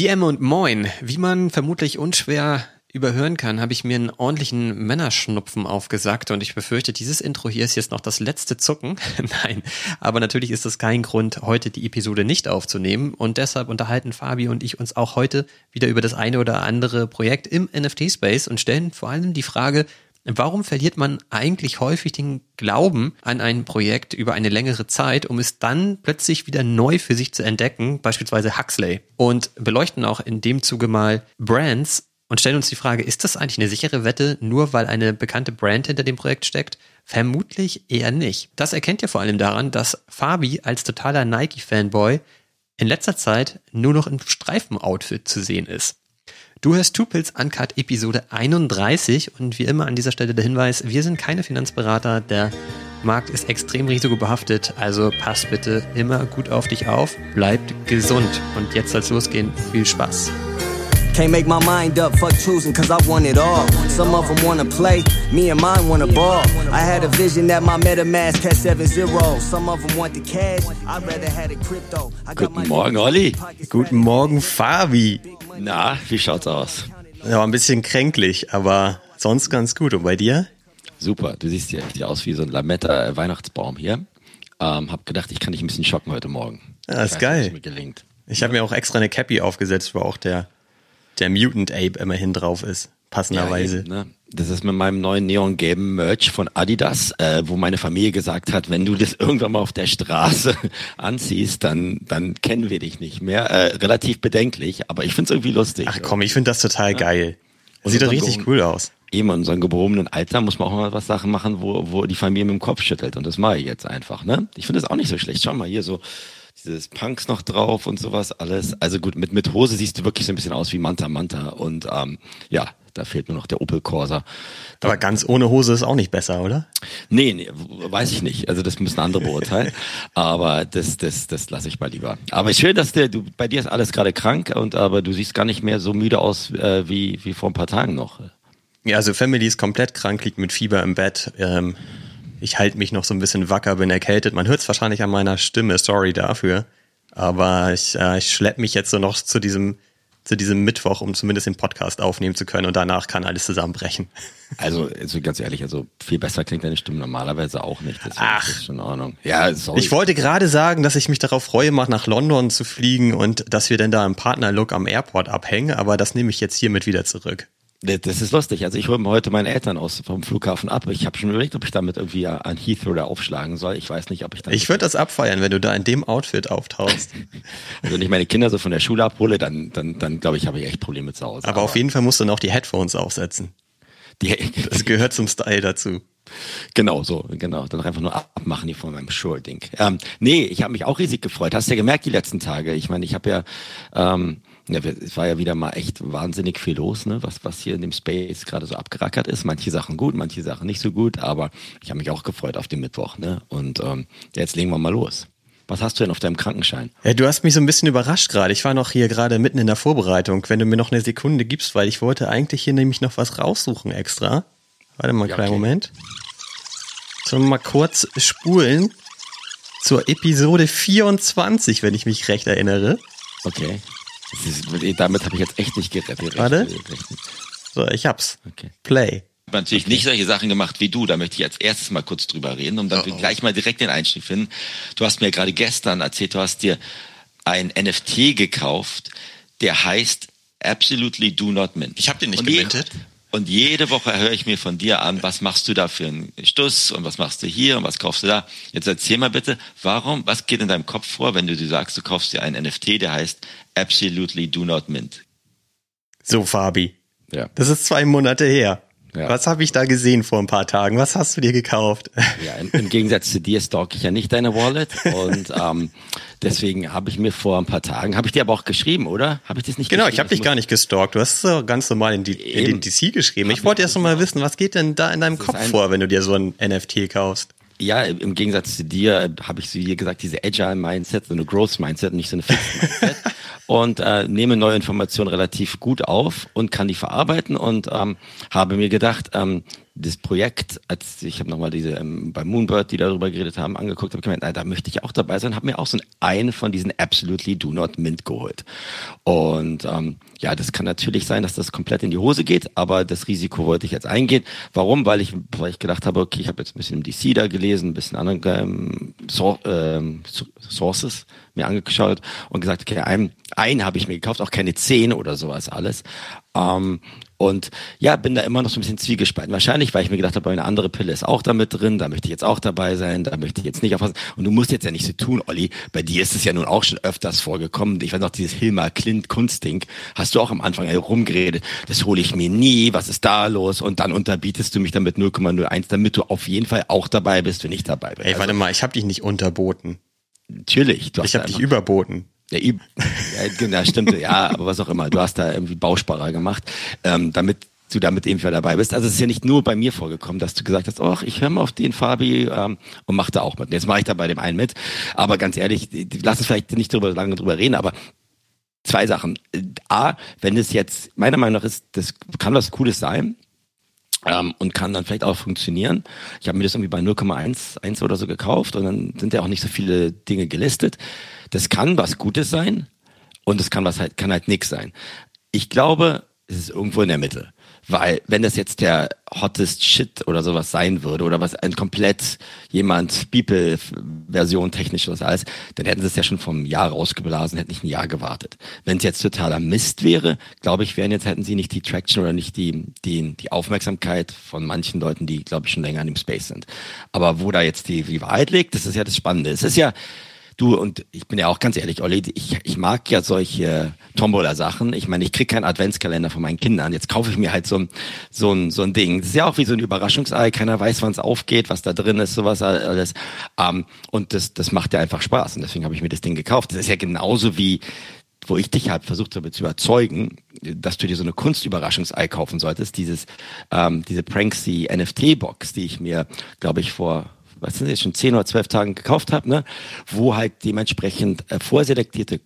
GM und Moin. Wie man vermutlich unschwer überhören kann, habe ich mir einen ordentlichen Männerschnupfen aufgesagt und ich befürchte, dieses Intro hier ist jetzt noch das letzte Zucken. Nein, aber natürlich ist das kein Grund, heute die Episode nicht aufzunehmen und deshalb unterhalten Fabi und ich uns auch heute wieder über das eine oder andere Projekt im NFT-Space und stellen vor allem die Frage, Warum verliert man eigentlich häufig den Glauben an ein Projekt über eine längere Zeit, um es dann plötzlich wieder neu für sich zu entdecken, beispielsweise Huxley? Und beleuchten auch in dem Zuge mal Brands und stellen uns die Frage, ist das eigentlich eine sichere Wette, nur weil eine bekannte Brand hinter dem Projekt steckt? Vermutlich eher nicht. Das erkennt ihr vor allem daran, dass Fabi als totaler Nike-Fanboy in letzter Zeit nur noch im Streifen-Outfit zu sehen ist. Du hörst Tupils Uncut Episode 31 und wie immer an dieser Stelle der Hinweis, wir sind keine Finanzberater, der Markt ist extrem risikobehaftet, also pass bitte immer gut auf dich auf, bleibt gesund und jetzt soll's losgehen, viel Spaß. Can't make my mind up, fuck choosing, cause I want it all. Some of them wanna play, me and mine wanna ball. I had a vision that my MetaMask had 7 0. Some of them want the cash, I'd rather had a crypto. Guten Morgen, Olli. Guten Morgen, Fabi. Na, wie schaut's aus? Ja, ein bisschen kränklich, aber sonst ganz gut. Und bei dir? Super, du siehst ja echt aus wie so ein Lametta-Weihnachtsbaum hier. Ähm, hab gedacht, ich kann dich ein bisschen schocken heute Morgen. Ja, ist geil. Ich habe mir auch extra eine Cappy aufgesetzt, wo auch der der Mutant Ape immerhin drauf ist, passenderweise. Ja, ne? Das ist mit meinem neuen neongelben Merch von Adidas, äh, wo meine Familie gesagt hat, wenn du das irgendwann mal auf der Straße anziehst, dann, dann kennen wir dich nicht mehr. Äh, relativ bedenklich, aber ich find's irgendwie lustig. Ach komm, ich find das total ja. geil. Sieht doch richtig cool aus. Eben in unserem gehobenen Alter muss man auch mal was Sachen machen, wo, wo die Familie mit dem Kopf schüttelt. Und das mache ich jetzt einfach. Ne? Ich finde das auch nicht so schlecht. Schau mal hier so dieses Punks noch drauf und sowas alles. Also gut, mit, mit Hose siehst du wirklich so ein bisschen aus wie Manta Manta und ähm, ja, da fehlt nur noch der Opel Corsa. Aber ganz ohne Hose ist auch nicht besser, oder? Nee, nee, weiß ich nicht. Also das müssen andere beurteilen. aber das, das, das lasse ich mal lieber. Aber schön, dass der, du, bei dir ist alles gerade krank und aber du siehst gar nicht mehr so müde aus äh, wie, wie vor ein paar Tagen noch. Ja, also Family ist komplett krank, liegt mit Fieber im Bett. Ähm, ich halte mich noch so ein bisschen wacker, bin erkältet. Man hört es wahrscheinlich an meiner Stimme, sorry dafür. Aber ich, äh, ich schleppe mich jetzt so noch zu diesem, zu diesem Mittwoch, um zumindest den Podcast aufnehmen zu können und danach kann alles zusammenbrechen. Also, also ganz ehrlich, also viel besser klingt deine Stimme normalerweise auch nicht. Deswegen Ach, ist schon in Ordnung. Ja, sorry. Ich wollte gerade sagen, dass ich mich darauf freue, mal nach London zu fliegen und dass wir denn da im Partnerlook am Airport abhängen, aber das nehme ich jetzt hiermit wieder zurück. Das ist lustig. Also ich hole heute meine Eltern aus vom Flughafen ab. Ich habe schon überlegt, ob ich damit irgendwie an Heathrow da aufschlagen soll. Ich weiß nicht, ob ich dann. Ich würde das abfeiern, wenn du da in dem Outfit auftauchst. also wenn ich meine Kinder so von der Schule abhole, dann, dann, dann glaube ich, habe ich echt Probleme zu Hause. Aber, Aber auf jeden Fall musst du noch die Headphones aufsetzen. Die, das gehört zum Style dazu. Genau, so, genau. Dann einfach nur abmachen hier von meinem Shure-Ding. Ähm, nee, ich habe mich auch riesig gefreut. Hast du ja gemerkt die letzten Tage. Ich meine, ich habe ja ähm, ja, es war ja wieder mal echt wahnsinnig viel los, ne? was, was hier in dem Space gerade so abgerackert ist. Manche Sachen gut, manche Sachen nicht so gut, aber ich habe mich auch gefreut auf den Mittwoch. Ne? Und ähm, jetzt legen wir mal los. Was hast du denn auf deinem Krankenschein? Ja, du hast mich so ein bisschen überrascht gerade. Ich war noch hier gerade mitten in der Vorbereitung. Wenn du mir noch eine Sekunde gibst, weil ich wollte eigentlich hier nämlich noch was raussuchen extra. Warte mal einen ja, kleinen okay. Moment. Sollen wir mal kurz spulen zur Episode 24, wenn ich mich recht erinnere. Okay. Damit habe ich jetzt echt nicht gerettet. Warte. So, ich hab's. Okay. Play. Ich habe natürlich okay. nicht solche Sachen gemacht wie du. Da möchte ich als erstes mal kurz drüber reden, um dann oh, oh. gleich mal direkt den Einstieg finden. Du hast mir gerade gestern erzählt, du hast dir ein NFT gekauft, der heißt Absolutely Do Not Mint. Ich habe den nicht gemintet. Und jede Woche höre ich mir von dir an, was machst du da für einen Stuss und was machst du hier und was kaufst du da. Jetzt erzähl mal bitte, warum, was geht in deinem Kopf vor, wenn du dir sagst, du kaufst dir einen NFT, der heißt Absolutely Do Not Mint. So, Fabi. Ja. Das ist zwei Monate her. Ja. Was habe ich da gesehen vor ein paar Tagen? Was hast du dir gekauft? Ja, im, im Gegensatz zu dir stalk ich ja nicht deine Wallet und ähm, deswegen habe ich mir vor ein paar Tagen, habe ich dir aber auch geschrieben, oder? Habe ich das nicht Genau, ich habe dich gar nicht gestalkt. Du hast es ganz normal in, die, in den DC geschrieben. Ich wollte erst mal wissen, was geht denn da in deinem Kopf vor, wenn du dir so ein NFT kaufst? ja, im Gegensatz zu dir äh, habe ich so wie gesagt diese Agile Mindset, so eine Growth Mindset, nicht so eine Fixed Mindset und äh, nehme neue Informationen relativ gut auf und kann die verarbeiten. Und ähm, habe mir gedacht, ähm, das Projekt, als ich habe nochmal diese ähm, bei Moonbird, die darüber geredet haben, angeguckt, habe gemeint, da möchte ich auch dabei sein, habe mir auch so einen von diesen Absolutely Do Not Mint geholt. Und ähm, ja, das kann natürlich sein, dass das komplett in die Hose geht, aber das Risiko wollte ich jetzt eingehen. Warum? Weil ich, weil ich gedacht habe, okay, ich habe jetzt ein bisschen im DC da gelesen, ein bisschen andere ähm, so, ähm, Sources mir angeschaut und gesagt, okay, einen, einen habe ich mir gekauft, auch keine zehn oder sowas alles. Ähm, und ja, bin da immer noch so ein bisschen zwiegespalten. Wahrscheinlich, weil ich mir gedacht habe, eine andere Pille ist auch damit drin, da möchte ich jetzt auch dabei sein, da möchte ich jetzt nicht aufpassen. Und du musst jetzt ja nicht so tun, Olli. Bei dir ist es ja nun auch schon öfters vorgekommen. Ich weiß noch, dieses Hilmar Klint Kunstding, hast du auch am Anfang rumgeredet. Das hole ich mir nie, was ist da los? Und dann unterbietest du mich damit 0,01, damit du auf jeden Fall auch dabei bist, wenn ich dabei bin. Ey, warte also, mal, ich habe dich nicht unterboten. Natürlich. Du ich habe dich überboten. Ja, ja, genau, stimmt, ja, aber was auch immer. Du hast da irgendwie Bausparer gemacht, ähm, damit du damit eben wieder dabei bist. Also es ist ja nicht nur bei mir vorgekommen, dass du gesagt hast, ach, ich höre mal auf den Fabi ähm, und mach da auch mit. Jetzt mache ich da bei dem einen mit. Aber ganz ehrlich, lass uns vielleicht nicht drüber, lange drüber reden, aber zwei Sachen. A, wenn es jetzt, meiner Meinung nach ist, das kann was Cooles sein, ähm, und kann dann vielleicht auch funktionieren. Ich habe mir das irgendwie bei 0,1 oder so gekauft und dann sind ja auch nicht so viele Dinge gelistet. Das kann was Gutes sein und es kann was halt kann halt nix sein. Ich glaube, es ist irgendwo in der Mitte. Weil wenn das jetzt der hottest Shit oder sowas sein würde oder was ein komplett jemand Beeple-Version technisch was alles, dann hätten sie es ja schon vom Jahr rausgeblasen, hätten nicht ein Jahr gewartet. Wenn es jetzt totaler Mist wäre, glaube ich, wären jetzt hätten sie nicht die Traction oder nicht die die die Aufmerksamkeit von manchen Leuten, die glaube ich schon länger in dem Space sind. Aber wo da jetzt die, die Wahrheit liegt, das ist ja das Spannende. Es ist ja Du, und ich bin ja auch ganz ehrlich, Olli, ich, ich mag ja solche Tombola-Sachen. Ich meine, ich krieg keinen Adventskalender von meinen Kindern. Jetzt kaufe ich mir halt so ein, so ein, so ein Ding. Das ist ja auch wie so ein Überraschungsei. Keiner weiß, wann es aufgeht, was da drin ist, sowas alles. Um, und das, das macht ja einfach Spaß. Und deswegen habe ich mir das Ding gekauft. Das ist ja genauso wie wo ich dich halt versucht habe zu überzeugen, dass du dir so eine Kunstüberraschungsei kaufen solltest, dieses ähm, diese Pranksy NFT Box, die ich mir, glaube ich, vor was sind jetzt schon zehn oder zwölf Tagen gekauft habe, ne, wo halt dementsprechend äh, vorselektierte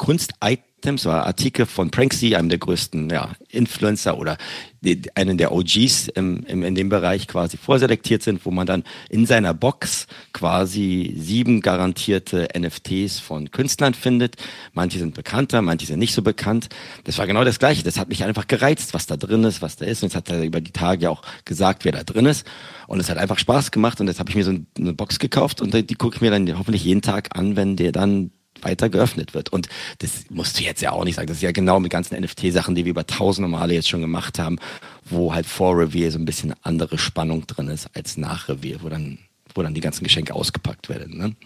Kunst-Items, war Artikel von Pranksy, einem der größten ja, Influencer oder die, einen der OGs im, im, in dem Bereich quasi vorselektiert sind, wo man dann in seiner Box quasi sieben garantierte NFTs von Künstlern findet. Manche sind bekannter, manche sind nicht so bekannt. Das war genau das Gleiche. Das hat mich einfach gereizt, was da drin ist, was da ist. Und jetzt hat er über die Tage auch gesagt, wer da drin ist. Und es hat einfach Spaß gemacht. Und jetzt habe ich mir so eine Box gekauft und die gucke ich mir dann hoffentlich jeden Tag an, wenn der dann weiter geöffnet wird. Und das musst du jetzt ja auch nicht sagen. Das ist ja genau mit ganzen NFT-Sachen, die wir über tausende Male jetzt schon gemacht haben, wo halt vor Reveal so ein bisschen andere Spannung drin ist als nach Reveal, wo dann, wo dann die ganzen Geschenke ausgepackt werden. Ne?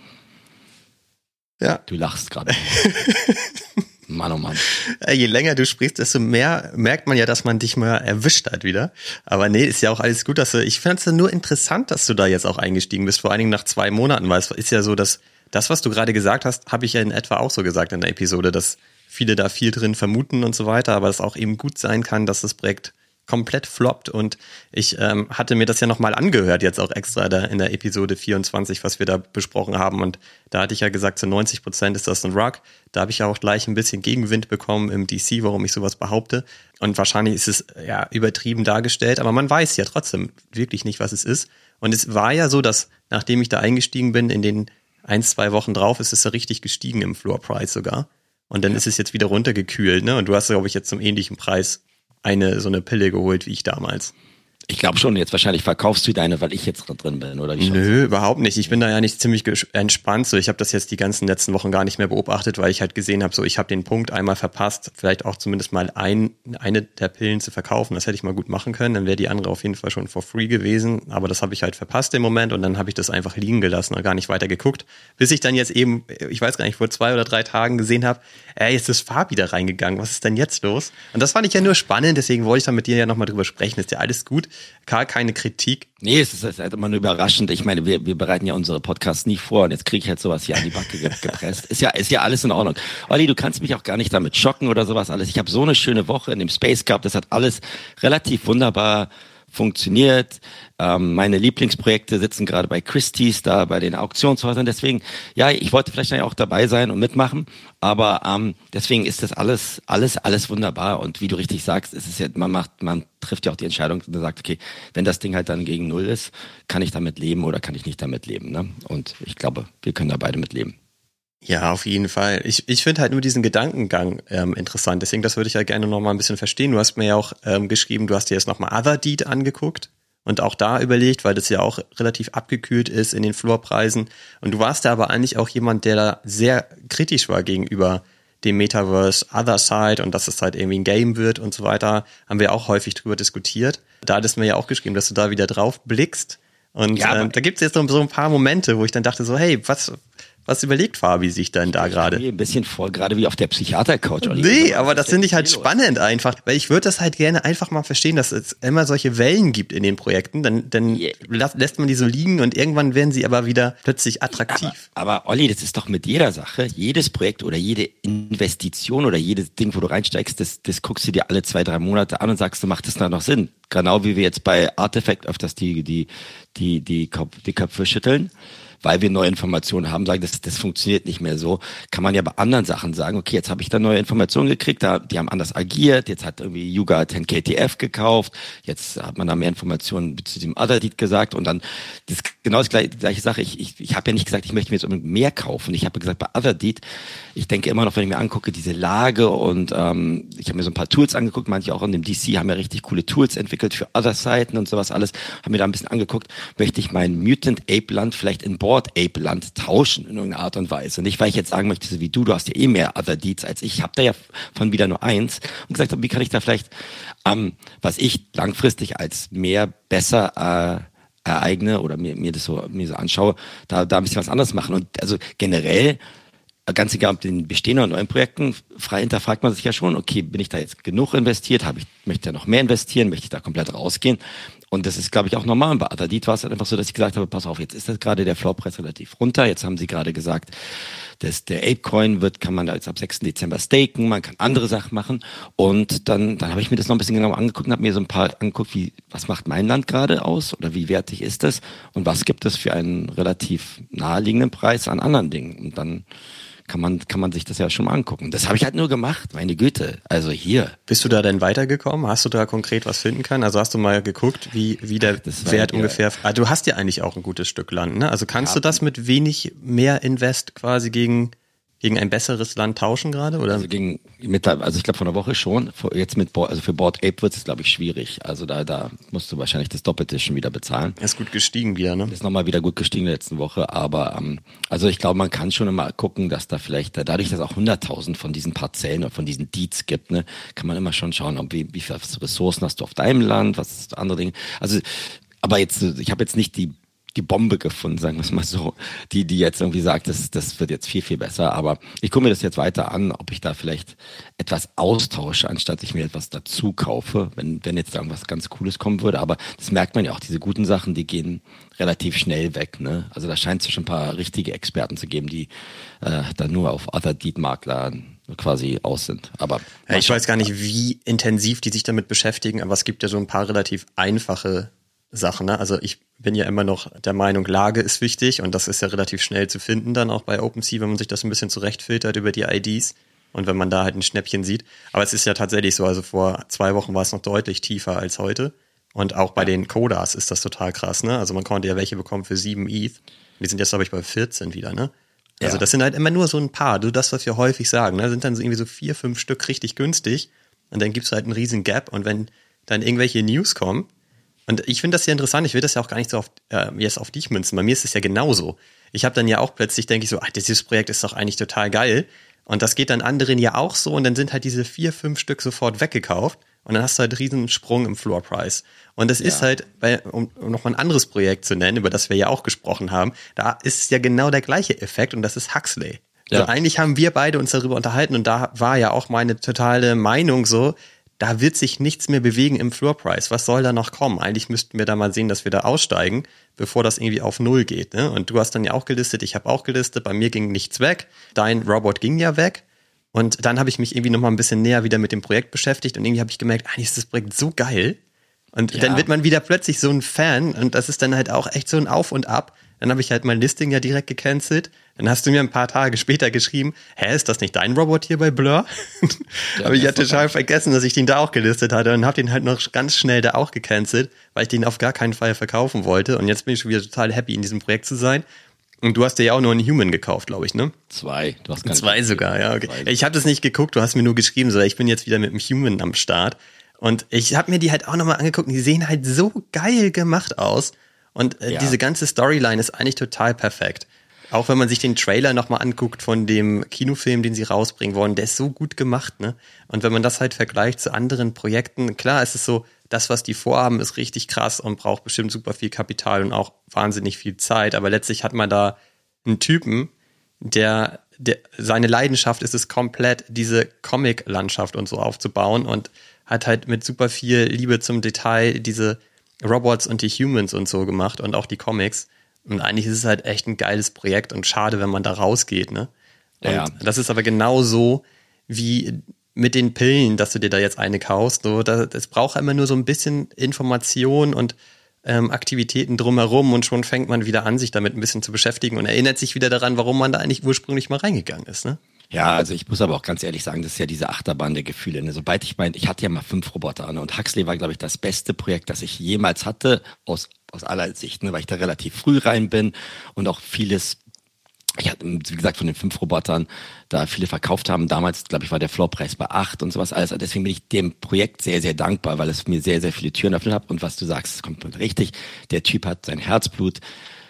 Ja. Du lachst gerade. Mann, oh Mann. Äh, je länger du sprichst, desto mehr merkt man ja, dass man dich mal erwischt hat wieder. Aber nee, ist ja auch alles gut, dass du, ich fand es nur interessant, dass du da jetzt auch eingestiegen bist, vor allen Dingen nach zwei Monaten, weil es ist ja so, dass das, was du gerade gesagt hast, habe ich ja in etwa auch so gesagt in der Episode, dass viele da viel drin vermuten und so weiter, aber es auch eben gut sein kann, dass das Projekt komplett floppt. Und ich ähm, hatte mir das ja nochmal angehört, jetzt auch extra da in der Episode 24, was wir da besprochen haben. Und da hatte ich ja gesagt, zu 90 Prozent ist das ein Rug. Da habe ich ja auch gleich ein bisschen Gegenwind bekommen im DC, warum ich sowas behaupte. Und wahrscheinlich ist es ja übertrieben dargestellt, aber man weiß ja trotzdem wirklich nicht, was es ist. Und es war ja so, dass nachdem ich da eingestiegen bin in den ein, zwei Wochen drauf ist es ja richtig gestiegen im Floor Price sogar. Und dann ja. ist es jetzt wieder runtergekühlt, ne? Und du hast, glaube ich, jetzt zum ähnlichen Preis eine so eine Pille geholt wie ich damals. Ich glaube schon, jetzt wahrscheinlich verkaufst du deine, weil ich jetzt drin bin, oder wie? Nö, überhaupt nicht. Ich bin da ja nicht ziemlich entspannt. So, ich habe das jetzt die ganzen letzten Wochen gar nicht mehr beobachtet, weil ich halt gesehen habe, so ich habe den Punkt einmal verpasst, vielleicht auch zumindest mal ein, eine der Pillen zu verkaufen. Das hätte ich mal gut machen können. Dann wäre die andere auf jeden Fall schon for free gewesen. Aber das habe ich halt verpasst im Moment und dann habe ich das einfach liegen gelassen und gar nicht weiter geguckt. Bis ich dann jetzt eben, ich weiß gar nicht, vor zwei oder drei Tagen gesehen habe, ey, jetzt ist Farb wieder reingegangen. Was ist denn jetzt los? Und das fand ich ja nur spannend, deswegen wollte ich da mit dir ja nochmal drüber sprechen. Ist ja alles gut. Karl, keine Kritik. Nee, es ist halt immer nur überraschend. Ich meine, wir, wir bereiten ja unsere Podcasts nie vor und jetzt kriege ich halt sowas hier an die Backe gepresst. Ist ja, ist ja alles in Ordnung. Olli, du kannst mich auch gar nicht damit schocken oder sowas alles. Ich habe so eine schöne Woche in dem Space gehabt. Das hat alles relativ wunderbar funktioniert. Ähm, meine Lieblingsprojekte sitzen gerade bei Christie's, da bei den Auktionshäusern. Deswegen, ja, ich wollte vielleicht auch dabei sein und mitmachen, aber ähm, deswegen ist das alles, alles, alles wunderbar. Und wie du richtig sagst, ist es ja, man macht, man trifft ja auch die Entscheidung und sagt, okay, wenn das Ding halt dann gegen null ist, kann ich damit leben oder kann ich nicht damit leben. Ne? Und ich glaube, wir können da beide mit leben. Ja, auf jeden Fall. Ich, ich finde halt nur diesen Gedankengang ähm, interessant. Deswegen, das würde ich ja gerne noch mal ein bisschen verstehen. Du hast mir ja auch ähm, geschrieben, du hast dir jetzt noch mal Other Deed angeguckt und auch da überlegt, weil das ja auch relativ abgekühlt ist in den Floorpreisen. Und du warst da aber eigentlich auch jemand, der da sehr kritisch war gegenüber dem Metaverse Other Side und dass es halt irgendwie ein Game wird und so weiter. Haben wir auch häufig drüber diskutiert. Da hattest du mir ja auch geschrieben, dass du da wieder drauf blickst. Und ja, äh, da gibt es jetzt so, so ein paar Momente, wo ich dann dachte so, hey, was, was überlegt Fabi sich denn da gerade? Mir ein bisschen vor, gerade wie auf der Psychiater-Couch. Nee, aber das finde ich halt spannend einfach, weil ich würde das halt gerne einfach mal verstehen, dass es immer solche Wellen gibt in den Projekten, dann, dann yeah. lässt man die so liegen und irgendwann werden sie aber wieder plötzlich attraktiv. Aber, aber Olli, das ist doch mit jeder Sache, jedes Projekt oder jede Investition oder jedes Ding, wo du reinsteigst, das, das guckst du dir alle zwei, drei Monate an und sagst, du macht das da noch Sinn? Genau wie wir jetzt bei Artifact auf das die, die, die, die, die Köpfe schütteln weil wir neue Informationen haben, sagen, das, das funktioniert nicht mehr so. Kann man ja bei anderen Sachen sagen, okay, jetzt habe ich da neue Informationen gekriegt, da, die haben anders agiert, jetzt hat irgendwie Yuga 10 KTF gekauft, jetzt hat man da mehr Informationen zu diesem Other Deed gesagt und dann das genau das gleiche, gleiche Sache. Ich, ich, ich habe ja nicht gesagt, ich möchte mir jetzt unbedingt mehr kaufen. Ich habe gesagt, bei Other Deed, ich denke immer noch, wenn ich mir angucke, diese Lage und ähm, ich habe mir so ein paar Tools angeguckt, manche auch in dem DC haben ja richtig coole Tools entwickelt für Other Seiten und sowas alles, habe mir da ein bisschen angeguckt, möchte ich mein Mutant Ape Land vielleicht in Board Ape Land tauschen in irgendeiner Art und Weise. Nicht, weil ich jetzt sagen möchte, so wie du, du hast ja eh mehr Other Deeds als ich. Ich habe da ja von wieder nur eins und gesagt habe, wie kann ich da vielleicht, ähm, was ich langfristig als mehr besser äh, ereigne oder mir, mir das so, mir so anschaue, da, da ein bisschen was anderes machen. Und also generell ganz egal ob den bestehenden oder neuen Projekten, frei hinterfragt man sich ja schon, okay, bin ich da jetzt genug investiert, habe ich, möchte ja noch mehr investieren, möchte ich da komplett rausgehen? Und das ist, glaube ich, auch normal. Bei Adadit war es halt einfach so, dass ich gesagt habe, pass auf, jetzt ist das gerade der Floorpreis relativ runter. Jetzt haben sie gerade gesagt, dass der Apecoin wird, kann man da jetzt ab 6. Dezember staken, man kann andere Sachen machen. Und dann, dann habe ich mir das noch ein bisschen genauer angeguckt und habe mir so ein paar angeguckt, wie, was macht mein Land gerade aus oder wie wertig ist das und was gibt es für einen relativ naheliegenden Preis an anderen Dingen. Und dann kann man, kann man sich das ja schon mal angucken. Das habe ich halt nur gemacht, meine Güte. Also hier. Bist du da denn weitergekommen? Hast du da konkret was finden können? Also hast du mal geguckt, wie, wie der Wert ungefähr. Ah, du hast ja eigentlich auch ein gutes Stück Land, ne? Also kannst ja, du das mit wenig mehr Invest quasi gegen gegen ein besseres Land tauschen gerade oder? Also gegen mit, also ich glaube von der Woche schon. Jetzt mit also für Board Ape wird es glaube ich schwierig. Also da da musst du wahrscheinlich das Doppelte schon wieder bezahlen. Er ist gut gestiegen wieder, ne? Ist nochmal wieder gut gestiegen in der letzten Woche. Aber ähm, also ich glaube, man kann schon immer gucken, dass da vielleicht dadurch, dass auch 100.000 von diesen Parzellen oder von diesen Deeds gibt, ne, kann man immer schon schauen, ob wie, wie viele Ressourcen hast du auf deinem Land, was andere Dinge. Also aber jetzt, ich habe jetzt nicht die die Bombe gefunden, sagen wir es mal so, die, die jetzt irgendwie sagt, das, das wird jetzt viel, viel besser. Aber ich gucke mir das jetzt weiter an, ob ich da vielleicht etwas austausche, anstatt ich mir etwas dazu kaufe, wenn, wenn jetzt irgendwas ganz Cooles kommen würde. Aber das merkt man ja auch, diese guten Sachen, die gehen relativ schnell weg. Ne? Also da scheint es schon ein paar richtige Experten zu geben, die äh, dann nur auf Other Deed Makler quasi aus sind. Aber ja, ich weiß gar nicht, wie intensiv die sich damit beschäftigen, aber es gibt ja so ein paar relativ einfache Sachen. Ne? Also ich bin ja immer noch der Meinung, Lage ist wichtig und das ist ja relativ schnell zu finden dann auch bei OpenSea, wenn man sich das ein bisschen zurechtfiltert über die IDs und wenn man da halt ein Schnäppchen sieht. Aber es ist ja tatsächlich so, also vor zwei Wochen war es noch deutlich tiefer als heute. Und auch bei den Kodas ist das total krass, ne? Also man konnte ja welche bekommen für 7 ETH. Wir sind jetzt, glaube ich, bei 14 wieder, ne? Also ja. das sind halt immer nur so ein paar, du das, was wir häufig sagen, ne? Sind dann so irgendwie so vier, fünf Stück richtig günstig und dann gibt's halt einen riesen Gap und wenn dann irgendwelche News kommen, und ich finde das ja interessant, ich will das ja auch gar nicht so auf, äh, jetzt auf dich münzen. Bei mir ist es ja genauso. Ich habe dann ja auch plötzlich, denke ich so, ach, dieses Projekt ist doch eigentlich total geil. Und das geht dann anderen ja auch so und dann sind halt diese vier, fünf Stück sofort weggekauft und dann hast du halt einen riesen Sprung im Floor Price. Und das ja. ist halt, bei, um, um nochmal ein anderes Projekt zu nennen, über das wir ja auch gesprochen haben, da ist ja genau der gleiche Effekt und das ist Huxley. Ja. Also eigentlich haben wir beide uns darüber unterhalten und da war ja auch meine totale Meinung so, da wird sich nichts mehr bewegen im Floor Price. Was soll da noch kommen? Eigentlich müssten wir da mal sehen, dass wir da aussteigen, bevor das irgendwie auf Null geht. Ne? Und du hast dann ja auch gelistet, ich habe auch gelistet, bei mir ging nichts weg. Dein Robot ging ja weg. Und dann habe ich mich irgendwie nochmal ein bisschen näher wieder mit dem Projekt beschäftigt und irgendwie habe ich gemerkt, eigentlich ist das Projekt so geil. Und ja. dann wird man wieder plötzlich so ein Fan und das ist dann halt auch echt so ein Auf und Ab. Dann habe ich halt mein Listing ja direkt gecancelt. Dann hast du mir ein paar Tage später geschrieben, hä, ist das nicht dein Robot hier bei Blur? Ja, Aber ich hatte total vergessen, dass ich den da auch gelistet hatte und habe den halt noch ganz schnell da auch gecancelt, weil ich den auf gar keinen Fall verkaufen wollte. Und jetzt bin ich schon wieder total happy, in diesem Projekt zu sein. Und du hast dir ja auch nur einen Human gekauft, glaube ich, ne? Zwei. Du hast Zwei sogar, ja. Okay. Ich habe das nicht geguckt, du hast mir nur geschrieben, so ich bin jetzt wieder mit dem Human am Start. Und ich habe mir die halt auch nochmal angeguckt und die sehen halt so geil gemacht aus. Und äh, ja. diese ganze Storyline ist eigentlich total perfekt. Auch wenn man sich den Trailer nochmal anguckt von dem Kinofilm, den sie rausbringen wollen, der ist so gut gemacht, ne? Und wenn man das halt vergleicht zu anderen Projekten, klar ist es so, das, was die vorhaben, ist richtig krass und braucht bestimmt super viel Kapital und auch wahnsinnig viel Zeit. Aber letztlich hat man da einen Typen, der, der seine Leidenschaft ist es komplett, diese Comic-Landschaft und so aufzubauen und hat halt mit super viel Liebe zum Detail diese Robots und die Humans und so gemacht und auch die Comics. Und eigentlich ist es halt echt ein geiles Projekt und schade, wenn man da rausgeht, ne? Und ja. das ist aber genauso wie mit den Pillen, dass du dir da jetzt eine kaufst. So, das braucht immer nur so ein bisschen Information und ähm, Aktivitäten drumherum und schon fängt man wieder an, sich damit ein bisschen zu beschäftigen und erinnert sich wieder daran, warum man da eigentlich ursprünglich mal reingegangen ist. Ne? Ja, also ich muss aber auch ganz ehrlich sagen, das ist ja diese Achterbahn der Gefühle. Ne? Sobald ich meine, ich hatte ja mal fünf Roboter ne? und Huxley war, glaube ich, das beste Projekt, das ich jemals hatte, aus, aus aller Sicht, ne? weil ich da relativ früh rein bin und auch vieles ich hatte, wie gesagt, von den fünf Robotern da viele verkauft haben. Damals, glaube ich, war der Floorpreis bei acht und sowas alles. Deswegen bin ich dem Projekt sehr, sehr dankbar, weil es mir sehr, sehr viele Türen öffnet hat. Und was du sagst, ist komplett richtig. Der Typ hat sein Herzblut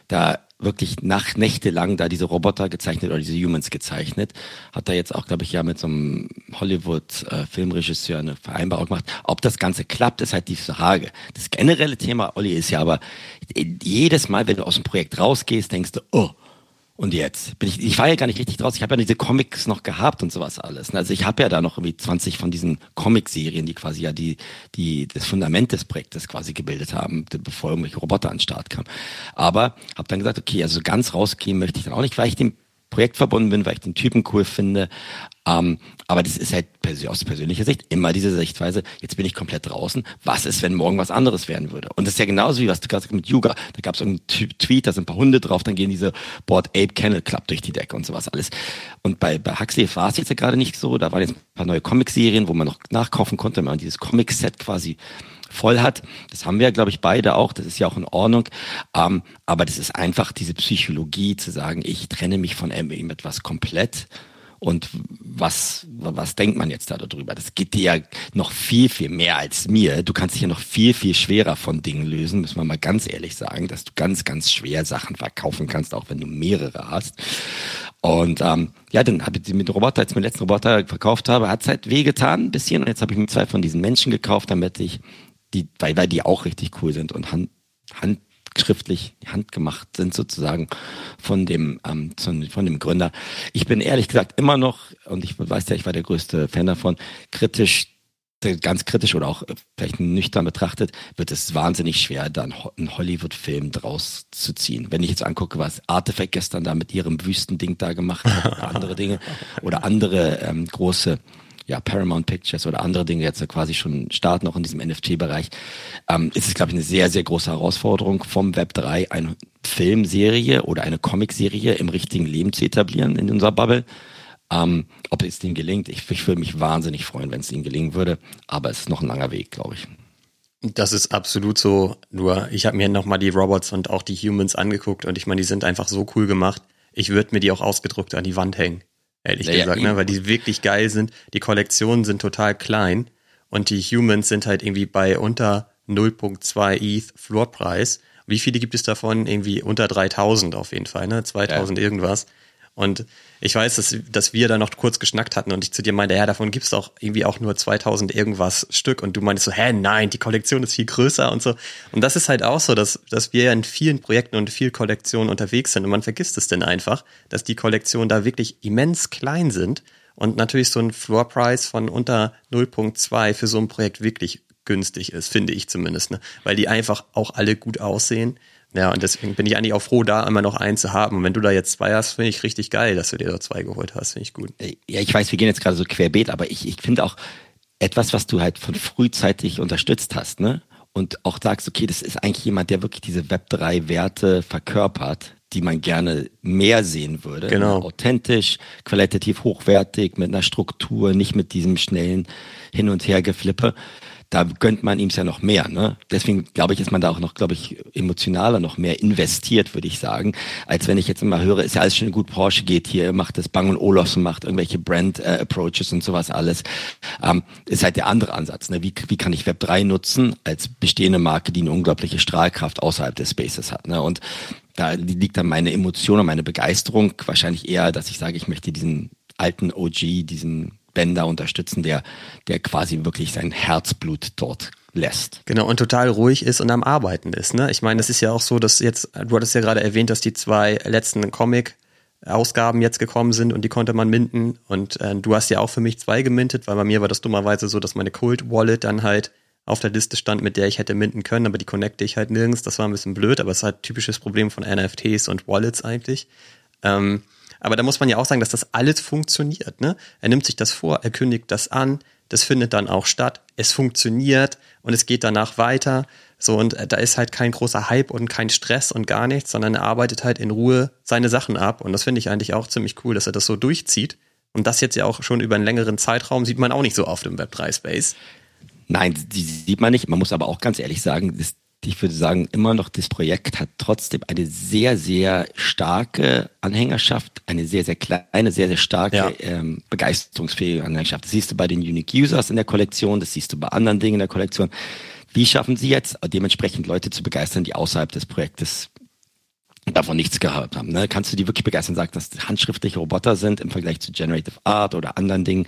da wirklich nach Nächte lang da diese Roboter gezeichnet oder diese Humans gezeichnet. Hat da jetzt auch, glaube ich, ja mit so einem Hollywood-Filmregisseur äh, eine Vereinbarung gemacht. Ob das Ganze klappt, ist halt die Frage. Das generelle Thema, Olli, ist ja aber jedes Mal, wenn du aus dem Projekt rausgehst, denkst du, oh, und jetzt bin ich, ich war ja gar nicht richtig draus. Ich habe ja diese Comics noch gehabt und sowas alles. Also ich habe ja da noch irgendwie 20 von diesen Comic-Serien, die quasi ja die, die das Fundament des Projektes quasi gebildet haben, bevor irgendwelche Roboter an den Start kamen. Aber habe dann gesagt, okay, also ganz rausgehen möchte ich dann auch nicht, weil ich dem Projekt verbunden bin, weil ich den Typen cool finde. Ähm, aber das ist halt aus persönlicher Sicht immer diese Sichtweise, jetzt bin ich komplett draußen. Was ist, wenn morgen was anderes werden würde? Und das ist ja genauso wie was du gerade mit Yuga. Da gab es irgendeinen Tweet, da sind ein paar Hunde drauf, dann gehen diese Board Ape Kennel Club durch die Decke und sowas alles. Und bei, bei Huxley war es jetzt ja gerade nicht so. Da waren jetzt ein paar neue Comic-Serien, wo man noch nachkaufen konnte, man dieses Comic-Set quasi voll hat. Das haben wir, glaube ich, beide auch. Das ist ja auch in Ordnung. Ähm, aber das ist einfach diese Psychologie zu sagen, ich trenne mich von etwas komplett. Und was, was denkt man jetzt da darüber? Das geht dir ja noch viel, viel mehr als mir. Du kannst dich ja noch viel, viel schwerer von Dingen lösen, müssen wir mal ganz ehrlich sagen, dass du ganz, ganz schwer Sachen verkaufen kannst, auch wenn du mehrere hast. Und ähm, ja, dann habe ich mit Roboter, als ich meinen letzten Roboter verkauft habe, hat es halt wehgetan ein bisschen. Und jetzt habe ich mir zwei von diesen Menschen gekauft, damit ich die, weil, weil die auch richtig cool sind und hand, handschriftlich, handgemacht sind sozusagen von dem, ähm, von dem Gründer. Ich bin ehrlich gesagt immer noch, und ich weiß ja, ich war der größte Fan davon, kritisch ganz kritisch oder auch vielleicht nüchtern betrachtet, wird es wahnsinnig schwer, da einen Hollywood-Film draus zu ziehen. Wenn ich jetzt angucke, was Artifact gestern da mit ihrem Wüstending da gemacht hat, oder andere Dinge, oder andere ähm, große ja, Paramount Pictures oder andere Dinge jetzt quasi schon starten, auch in diesem NFT-Bereich, ähm, ist es, glaube ich, eine sehr, sehr große Herausforderung, vom Web 3 eine Filmserie oder eine Comicserie im richtigen Leben zu etablieren in unserer Bubble. Ähm, ob es ihnen gelingt, ich, ich würde mich wahnsinnig freuen, wenn es ihnen gelingen würde, aber es ist noch ein langer Weg, glaube ich. Das ist absolut so. Nur ich habe mir nochmal die Robots und auch die Humans angeguckt und ich meine, die sind einfach so cool gemacht. Ich würde mir die auch ausgedruckt an die Wand hängen ehrlich ja, gesagt, ne? weil die wirklich geil sind. Die Kollektionen sind total klein und die Humans sind halt irgendwie bei unter 0.2 ETH Floorpreis. Wie viele gibt es davon? Irgendwie unter 3000 auf jeden Fall, ne? 2000 ja. irgendwas. Und ich weiß, dass, dass wir da noch kurz geschnackt hatten und ich zu dir meinte, ja, davon gibt's doch irgendwie auch nur 2000 irgendwas Stück. Und du meinst so, hä, nein, die Kollektion ist viel größer und so. Und das ist halt auch so, dass, dass wir ja in vielen Projekten und vielen Kollektionen unterwegs sind und man vergisst es denn einfach, dass die Kollektionen da wirklich immens klein sind und natürlich so ein Floor Price von unter 0.2 für so ein Projekt wirklich günstig ist, finde ich zumindest, ne? weil die einfach auch alle gut aussehen ja, und deswegen bin ich eigentlich auch froh, da immer noch einen zu haben. Und wenn du da jetzt zwei hast, finde ich richtig geil, dass du dir da zwei geholt hast. Finde ich gut. Äh, ja, ich weiß, wir gehen jetzt gerade so querbeet, aber ich, ich finde auch etwas, was du halt von frühzeitig unterstützt hast, ne? und auch sagst, okay, das ist eigentlich jemand, der wirklich diese Web3-Werte verkörpert, die man gerne mehr sehen würde. Genau. Authentisch, qualitativ hochwertig, mit einer Struktur, nicht mit diesem schnellen Hin- und Hergeflippe da gönnt man ihm ja noch mehr. Ne? Deswegen glaube ich, ist man da auch noch, glaube ich, emotionaler, noch mehr investiert, würde ich sagen, als wenn ich jetzt immer höre, ist ja alles schön gut, Porsche geht hier, macht das Bang und Olufsen, macht irgendwelche Brand-Approaches äh, und sowas alles. Ähm, ist halt der andere Ansatz. Ne? Wie, wie kann ich Web 3 nutzen als bestehende Marke, die eine unglaubliche Strahlkraft außerhalb des Spaces hat. Ne? Und da liegt dann meine Emotion und meine Begeisterung wahrscheinlich eher, dass ich sage, ich möchte diesen alten OG, diesen Bender unterstützen, der, der quasi wirklich sein Herzblut dort lässt. Genau, und total ruhig ist und am Arbeiten ist. Ne? Ich meine, es ist ja auch so, dass jetzt, du hattest ja gerade erwähnt, dass die zwei letzten Comic- Ausgaben jetzt gekommen sind und die konnte man minden. Und äh, du hast ja auch für mich zwei gemintet, weil bei mir war das dummerweise so, dass meine Cult Wallet dann halt auf der Liste stand, mit der ich hätte minden können, aber die connecte ich halt nirgends. Das war ein bisschen blöd, aber es ist halt typisches Problem von NFTs und Wallets eigentlich. Ähm, aber da muss man ja auch sagen, dass das alles funktioniert. Ne? Er nimmt sich das vor, er kündigt das an, das findet dann auch statt, es funktioniert und es geht danach weiter. So, und äh, da ist halt kein großer Hype und kein Stress und gar nichts, sondern er arbeitet halt in Ruhe seine Sachen ab. Und das finde ich eigentlich auch ziemlich cool, dass er das so durchzieht. Und das jetzt ja auch schon über einen längeren Zeitraum sieht man auch nicht so oft im Web3-Space. Nein, die sieht man nicht. Man muss aber auch ganz ehrlich sagen, das, ich würde sagen, immer noch das Projekt hat trotzdem eine sehr, sehr starke Anhängerschaft, eine sehr, sehr kleine, sehr, sehr starke, ja. ähm, begeisterungsfähige Anhängerschaft. Das siehst du bei den Unique Users in der Kollektion, das siehst du bei anderen Dingen in der Kollektion. Wie schaffen Sie jetzt dementsprechend Leute zu begeistern, die außerhalb des Projektes davon nichts gehabt haben. Ne? Kannst du die wirklich begeistern, sagen, dass das handschriftliche Roboter sind im Vergleich zu Generative Art oder anderen Dingen.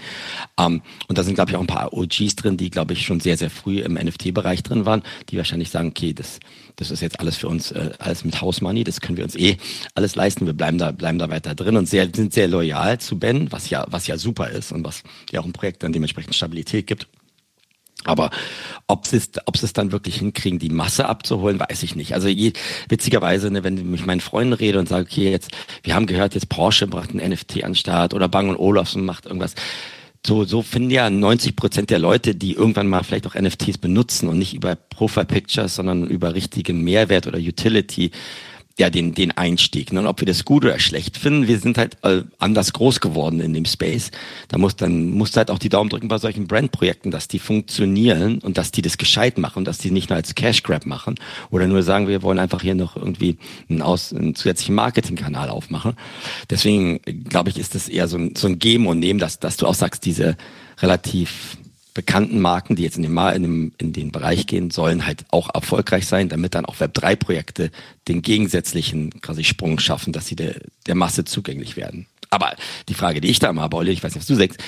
Ähm, und da sind, glaube ich, auch ein paar OGs drin, die, glaube ich, schon sehr, sehr früh im NFT-Bereich drin waren, die wahrscheinlich sagen, okay, das, das ist jetzt alles für uns, äh, alles mit House Money, das können wir uns eh alles leisten, wir bleiben da, bleiben da weiter drin und sehr, sind sehr loyal zu Ben, was ja, was ja super ist und was ja auch ein Projekt dann dementsprechend Stabilität gibt. Aber ob sie es, ob es dann wirklich hinkriegen, die Masse abzuholen, weiß ich nicht. Also je, witzigerweise, ne, wenn ich mit meinen Freunden rede und sage, okay, jetzt, wir haben gehört, jetzt Porsche bracht ein NFT an Start oder Bang Olufsen macht irgendwas. So, so finden ja 90 Prozent der Leute, die irgendwann mal vielleicht auch NFTs benutzen und nicht über Profile Pictures, sondern über richtigen Mehrwert oder Utility, ja, den, den Einstieg. Ne? Und ob wir das gut oder schlecht finden, wir sind halt äh, anders groß geworden in dem Space. Da muss dann, musst halt auch die Daumen drücken bei solchen Brandprojekten, dass die funktionieren und dass die das gescheit machen, dass die nicht nur als Cash Grab machen oder nur sagen, wir wollen einfach hier noch irgendwie einen, aus, einen zusätzlichen Marketingkanal aufmachen. Deswegen glaube ich, ist das eher so ein, so ein Geben und Nehmen, dass, dass du auch sagst, diese relativ bekannten Marken, die jetzt in den, in, dem, in den Bereich gehen, sollen halt auch erfolgreich sein, damit dann auch Web3-Projekte den gegensätzlichen quasi Sprung schaffen, dass sie der, der Masse zugänglich werden. Aber die Frage, die ich da mal habe, Olli, ich weiß nicht, was du sagst,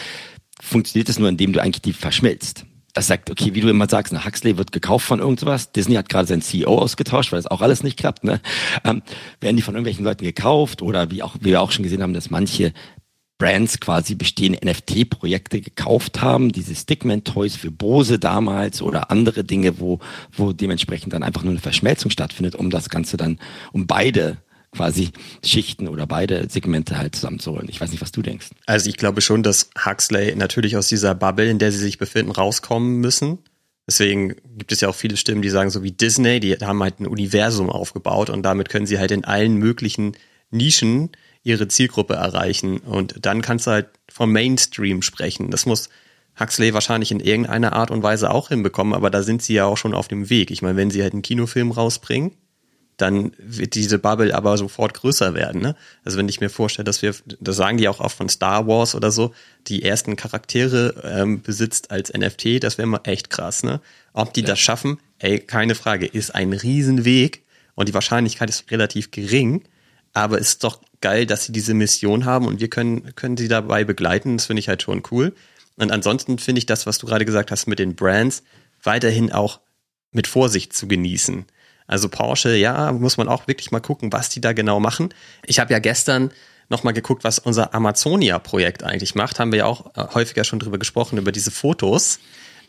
funktioniert es nur, indem du eigentlich die verschmilzt? Das sagt, okay, wie du immer sagst, eine Huxley wird gekauft von irgendwas. Disney hat gerade seinen CEO ausgetauscht, weil das auch alles nicht klappt. Ne? Ähm, werden die von irgendwelchen Leuten gekauft oder wie auch wie wir auch schon gesehen haben, dass manche Brands quasi bestehende NFT-Projekte gekauft haben, diese Stickman-Toys für Bose damals oder andere Dinge, wo, wo dementsprechend dann einfach nur eine Verschmelzung stattfindet, um das Ganze dann, um beide quasi Schichten oder beide Segmente halt zusammenzuholen. Ich weiß nicht, was du denkst. Also ich glaube schon, dass Huxley natürlich aus dieser Bubble, in der sie sich befinden, rauskommen müssen. Deswegen gibt es ja auch viele Stimmen, die sagen, so wie Disney, die haben halt ein Universum aufgebaut und damit können sie halt in allen möglichen Nischen ihre Zielgruppe erreichen. Und dann kannst du halt vom Mainstream sprechen. Das muss Huxley wahrscheinlich in irgendeiner Art und Weise auch hinbekommen, aber da sind sie ja auch schon auf dem Weg. Ich meine, wenn sie halt einen Kinofilm rausbringen, dann wird diese Bubble aber sofort größer werden. Ne? Also wenn ich mir vorstelle, dass wir, das sagen die auch oft von Star Wars oder so, die ersten Charaktere ähm, besitzt als NFT, das wäre mal echt krass. Ne? Ob die ja. das schaffen, ey, keine Frage, ist ein Riesenweg und die Wahrscheinlichkeit ist relativ gering, aber ist doch geil, dass sie diese Mission haben und wir können, können sie dabei begleiten. Das finde ich halt schon cool. Und ansonsten finde ich das, was du gerade gesagt hast mit den Brands, weiterhin auch mit Vorsicht zu genießen. Also Porsche, ja, muss man auch wirklich mal gucken, was die da genau machen. Ich habe ja gestern nochmal geguckt, was unser Amazonia-Projekt eigentlich macht. Haben wir ja auch äh, häufiger schon drüber gesprochen, über diese Fotos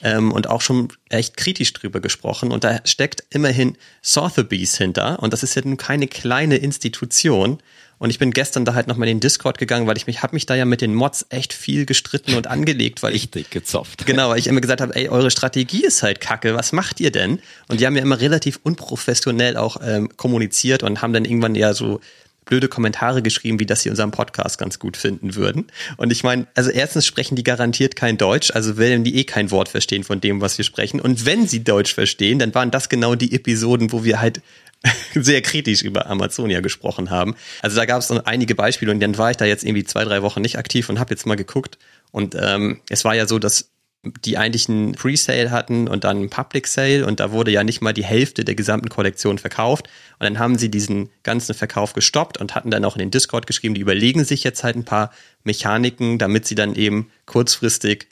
ähm, und auch schon echt kritisch drüber gesprochen. Und da steckt immerhin Sotheby's hinter. Und das ist ja nun keine kleine Institution. Und ich bin gestern da halt nochmal in den Discord gegangen, weil ich mich, habe mich da ja mit den Mods echt viel gestritten und angelegt, weil Richtig ich, gezopft. Genau, weil ich immer gesagt habe, ey, eure Strategie ist halt kacke, was macht ihr denn? Und die haben ja immer relativ unprofessionell auch ähm, kommuniziert und haben dann irgendwann ja so blöde Kommentare geschrieben, wie dass sie unseren Podcast ganz gut finden würden. Und ich meine, also erstens sprechen die garantiert kein Deutsch, also werden die eh kein Wort verstehen von dem, was wir sprechen. Und wenn sie Deutsch verstehen, dann waren das genau die Episoden, wo wir halt sehr kritisch über Amazonia gesprochen haben. Also da gab es einige Beispiele und dann war ich da jetzt irgendwie zwei, drei Wochen nicht aktiv und habe jetzt mal geguckt. Und ähm, es war ja so, dass die eigentlich einen Pre-Sale hatten und dann einen Public Sale und da wurde ja nicht mal die Hälfte der gesamten Kollektion verkauft und dann haben sie diesen ganzen Verkauf gestoppt und hatten dann auch in den Discord geschrieben, die überlegen sich jetzt halt ein paar Mechaniken, damit sie dann eben kurzfristig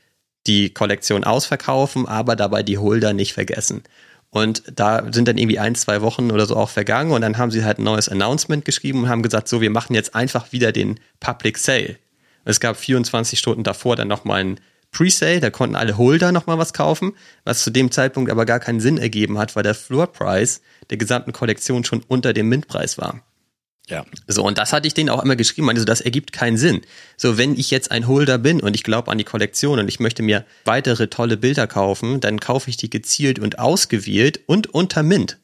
die Kollektion ausverkaufen, aber dabei die Holder nicht vergessen. Und da sind dann irgendwie ein, zwei Wochen oder so auch vergangen und dann haben sie halt ein neues Announcement geschrieben und haben gesagt, so, wir machen jetzt einfach wieder den Public Sale. Es gab 24 Stunden davor dann nochmal ein Presale, da konnten alle Holder nochmal was kaufen, was zu dem Zeitpunkt aber gar keinen Sinn ergeben hat, weil der Floor Price der gesamten Kollektion schon unter dem Mintpreis war. Ja. So, und das hatte ich denen auch immer geschrieben, also das ergibt keinen Sinn. So, wenn ich jetzt ein Holder bin und ich glaube an die Kollektion und ich möchte mir weitere tolle Bilder kaufen, dann kaufe ich die gezielt und ausgewählt und unter Mint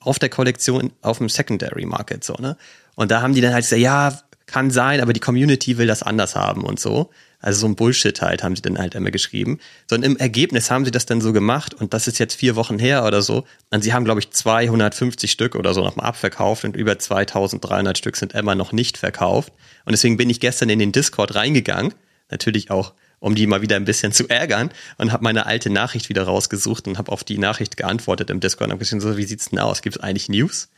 auf der Kollektion auf dem Secondary Market, so, ne? Und da haben die dann halt gesagt, ja, kann sein, aber die Community will das anders haben und so. Also so ein Bullshit halt, haben sie dann halt immer geschrieben. Sondern im Ergebnis haben sie das dann so gemacht und das ist jetzt vier Wochen her oder so. Und sie haben, glaube ich, 250 Stück oder so nochmal abverkauft und über 2300 Stück sind immer noch nicht verkauft. Und deswegen bin ich gestern in den Discord reingegangen. Natürlich auch um die mal wieder ein bisschen zu ärgern und habe meine alte Nachricht wieder rausgesucht und habe auf die Nachricht geantwortet im Discord und habe geschrieben, so, wie sieht's denn aus? Gibt es eigentlich News?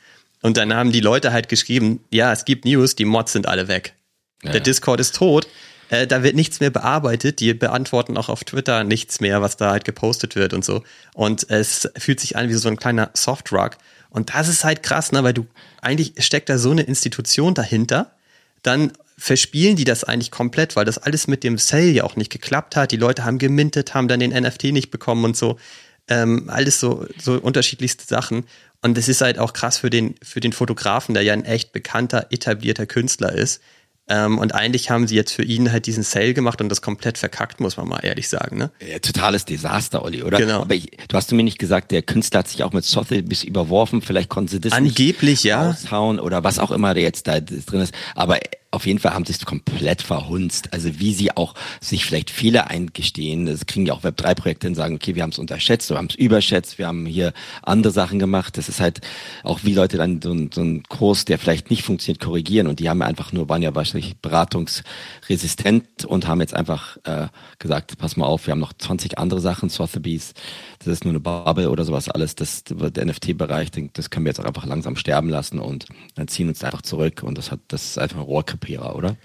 Und dann haben die Leute halt geschrieben, ja, es gibt News, die Mods sind alle weg. Ja. Der Discord ist tot. Äh, da wird nichts mehr bearbeitet. Die beantworten auch auf Twitter nichts mehr, was da halt gepostet wird und so. Und es fühlt sich an wie so ein kleiner Soft-Rock. Und das ist halt krass, ne? weil du eigentlich steckt da so eine Institution dahinter. Dann verspielen die das eigentlich komplett, weil das alles mit dem Sale ja auch nicht geklappt hat. Die Leute haben gemintet, haben dann den NFT nicht bekommen und so. Ähm, alles so, so unterschiedlichste Sachen. Und das ist halt auch krass für den, für den Fotografen, der ja ein echt bekannter, etablierter Künstler ist, ähm, und eigentlich haben sie jetzt für ihn halt diesen Sale gemacht und das komplett verkackt, muss man mal ehrlich sagen. Ne? Ja, totales Desaster, Olli, oder? Genau. Aber ich, du hast du mir nicht gesagt, der Künstler hat sich auch mit Sotheby's überworfen, vielleicht konnten sie das Angeblich, ja. aushauen oder was auch immer jetzt da drin ist. Aber auf jeden Fall haben sie es komplett verhunzt. Also wie sie auch sich vielleicht Fehler eingestehen. Das kriegen ja auch Web3-Projekte und sagen, okay, wir haben es unterschätzt, wir haben es überschätzt, wir haben hier andere Sachen gemacht. Das ist halt auch wie Leute dann so, so einen Kurs, der vielleicht nicht funktioniert, korrigieren. Und die haben einfach nur, waren ja wahrscheinlich beratungsresistent und haben jetzt einfach äh, gesagt, pass mal auf, wir haben noch 20 andere Sachen, Sotheby's, das ist nur eine Bubble oder sowas alles, das der NFT-Bereich, das können wir jetzt auch einfach langsam sterben lassen und dann ziehen uns einfach zurück und das hat, das ist einfach ein Rohrkrepierer, oder?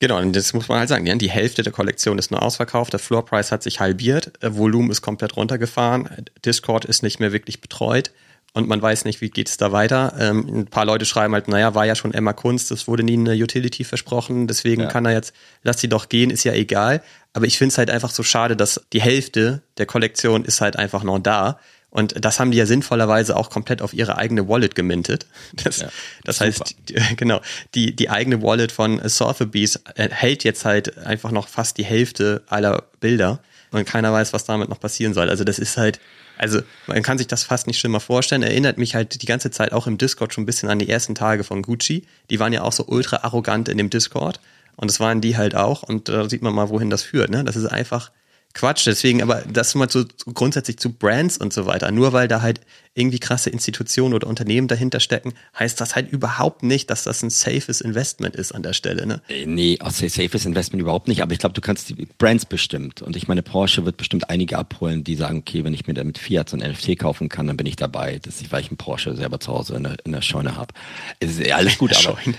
Genau, und das muss man halt sagen, die Hälfte der Kollektion ist nur ausverkauft, der Floorpreis hat sich halbiert, Volumen ist komplett runtergefahren, Discord ist nicht mehr wirklich betreut und man weiß nicht, wie geht es da weiter. Ähm, ein paar Leute schreiben halt, naja, war ja schon Emma Kunst, es wurde nie eine Utility versprochen, deswegen ja. kann er jetzt, lass sie doch gehen, ist ja egal. Aber ich finde es halt einfach so schade, dass die Hälfte der Kollektion ist halt einfach noch da. Und das haben die ja sinnvollerweise auch komplett auf ihre eigene Wallet gemintet. Das, ja, das heißt, die, genau, die, die eigene Wallet von Sotheby's hält jetzt halt einfach noch fast die Hälfte aller Bilder. Und keiner weiß, was damit noch passieren soll. Also das ist halt, also man kann sich das fast nicht schlimmer vorstellen. Erinnert mich halt die ganze Zeit auch im Discord schon ein bisschen an die ersten Tage von Gucci. Die waren ja auch so ultra arrogant in dem Discord. Und das waren die halt auch. Und da sieht man mal, wohin das führt. Ne? Das ist einfach Quatsch. Deswegen, aber das mal so grundsätzlich zu Brands und so weiter. Nur weil da halt irgendwie krasse Institutionen oder Unternehmen dahinter stecken, heißt das halt überhaupt nicht, dass das ein safes Investment ist an der Stelle. Ne? Äh, nee, safes Investment überhaupt nicht. Aber ich glaube, du kannst die Brands bestimmt. Und ich meine, Porsche wird bestimmt einige abholen, die sagen, okay, wenn ich mir damit Fiat so ein NFT kaufen kann, dann bin ich dabei, dass ich, weil ich einen Porsche selber zu Hause in der, in der Scheune habe. Es ist ja alles gut, aber Scheune.